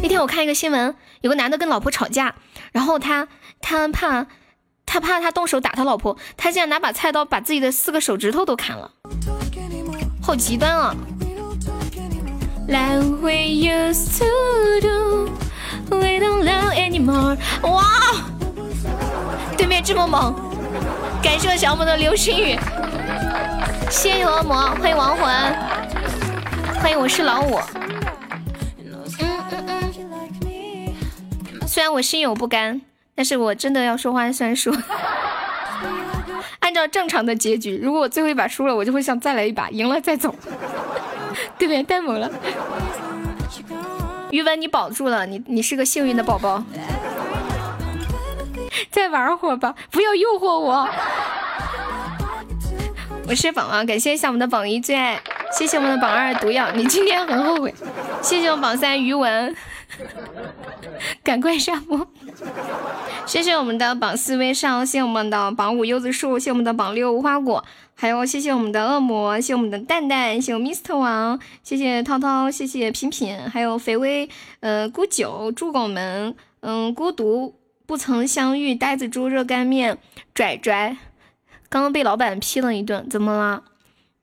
Speaker 1: 那天我看一个新闻，有个男的跟老婆吵架，然后他他怕他怕他动手打他老婆，他竟然拿把菜刀把自己的四个手指头都砍了，好极端啊！We don't love anymore！哇，对面这么猛！感谢我小母的流星雨，谢谢恶魔，欢迎亡魂，欢迎我是老五。嗯嗯嗯，虽然我心有不甘，但是我真的要说话算数。按照正常的结局，如果我最后一把输了，我就会想再来一把，赢了再走。对面太猛了，余文你保住了，你你是个幸运的宝宝。再玩会儿吧，不要诱惑我。我是榜王，感谢一下我们的榜一最爱，谢谢我们的榜二毒药，你今天很后悔。谢谢我榜三余文，赶快上播。谢谢我们的榜四微笑，谢谢我们的榜五柚子树，谢我们的榜六无花果，还有谢谢我们的恶魔，谢谢我们的蛋蛋，谢谢 Mr 王，谢谢涛涛，谢谢品品，还有肥微，呃，孤九，猪狗们，嗯，孤独。不曾相遇，呆子猪热干面，拽拽，刚刚被老板批了一顿，怎么了？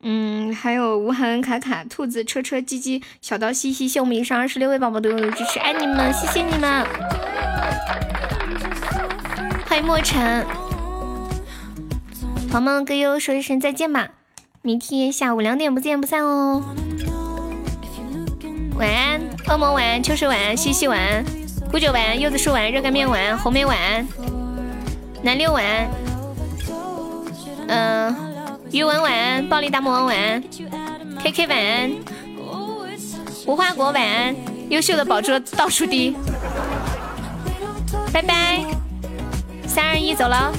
Speaker 1: 嗯，还有无痕卡卡、兔子、车车、鸡鸡、小刀、西西、谢我们以上二十六位宝宝的支持，爱你们，谢谢你们！欢迎莫尘，朋友们跟悠悠说一声再见吧，明天下午两点不见不散哦。晚安，恶魔晚安，秋水晚安，西西晚安，古九晚安，柚子树晚安，热干面晚安，红梅晚安，南六晚安，嗯。余文晚，暴力大魔王晚安，K K 晚安，无花果晚安，优秀的宝珠倒数第一，拜拜，三二一走了。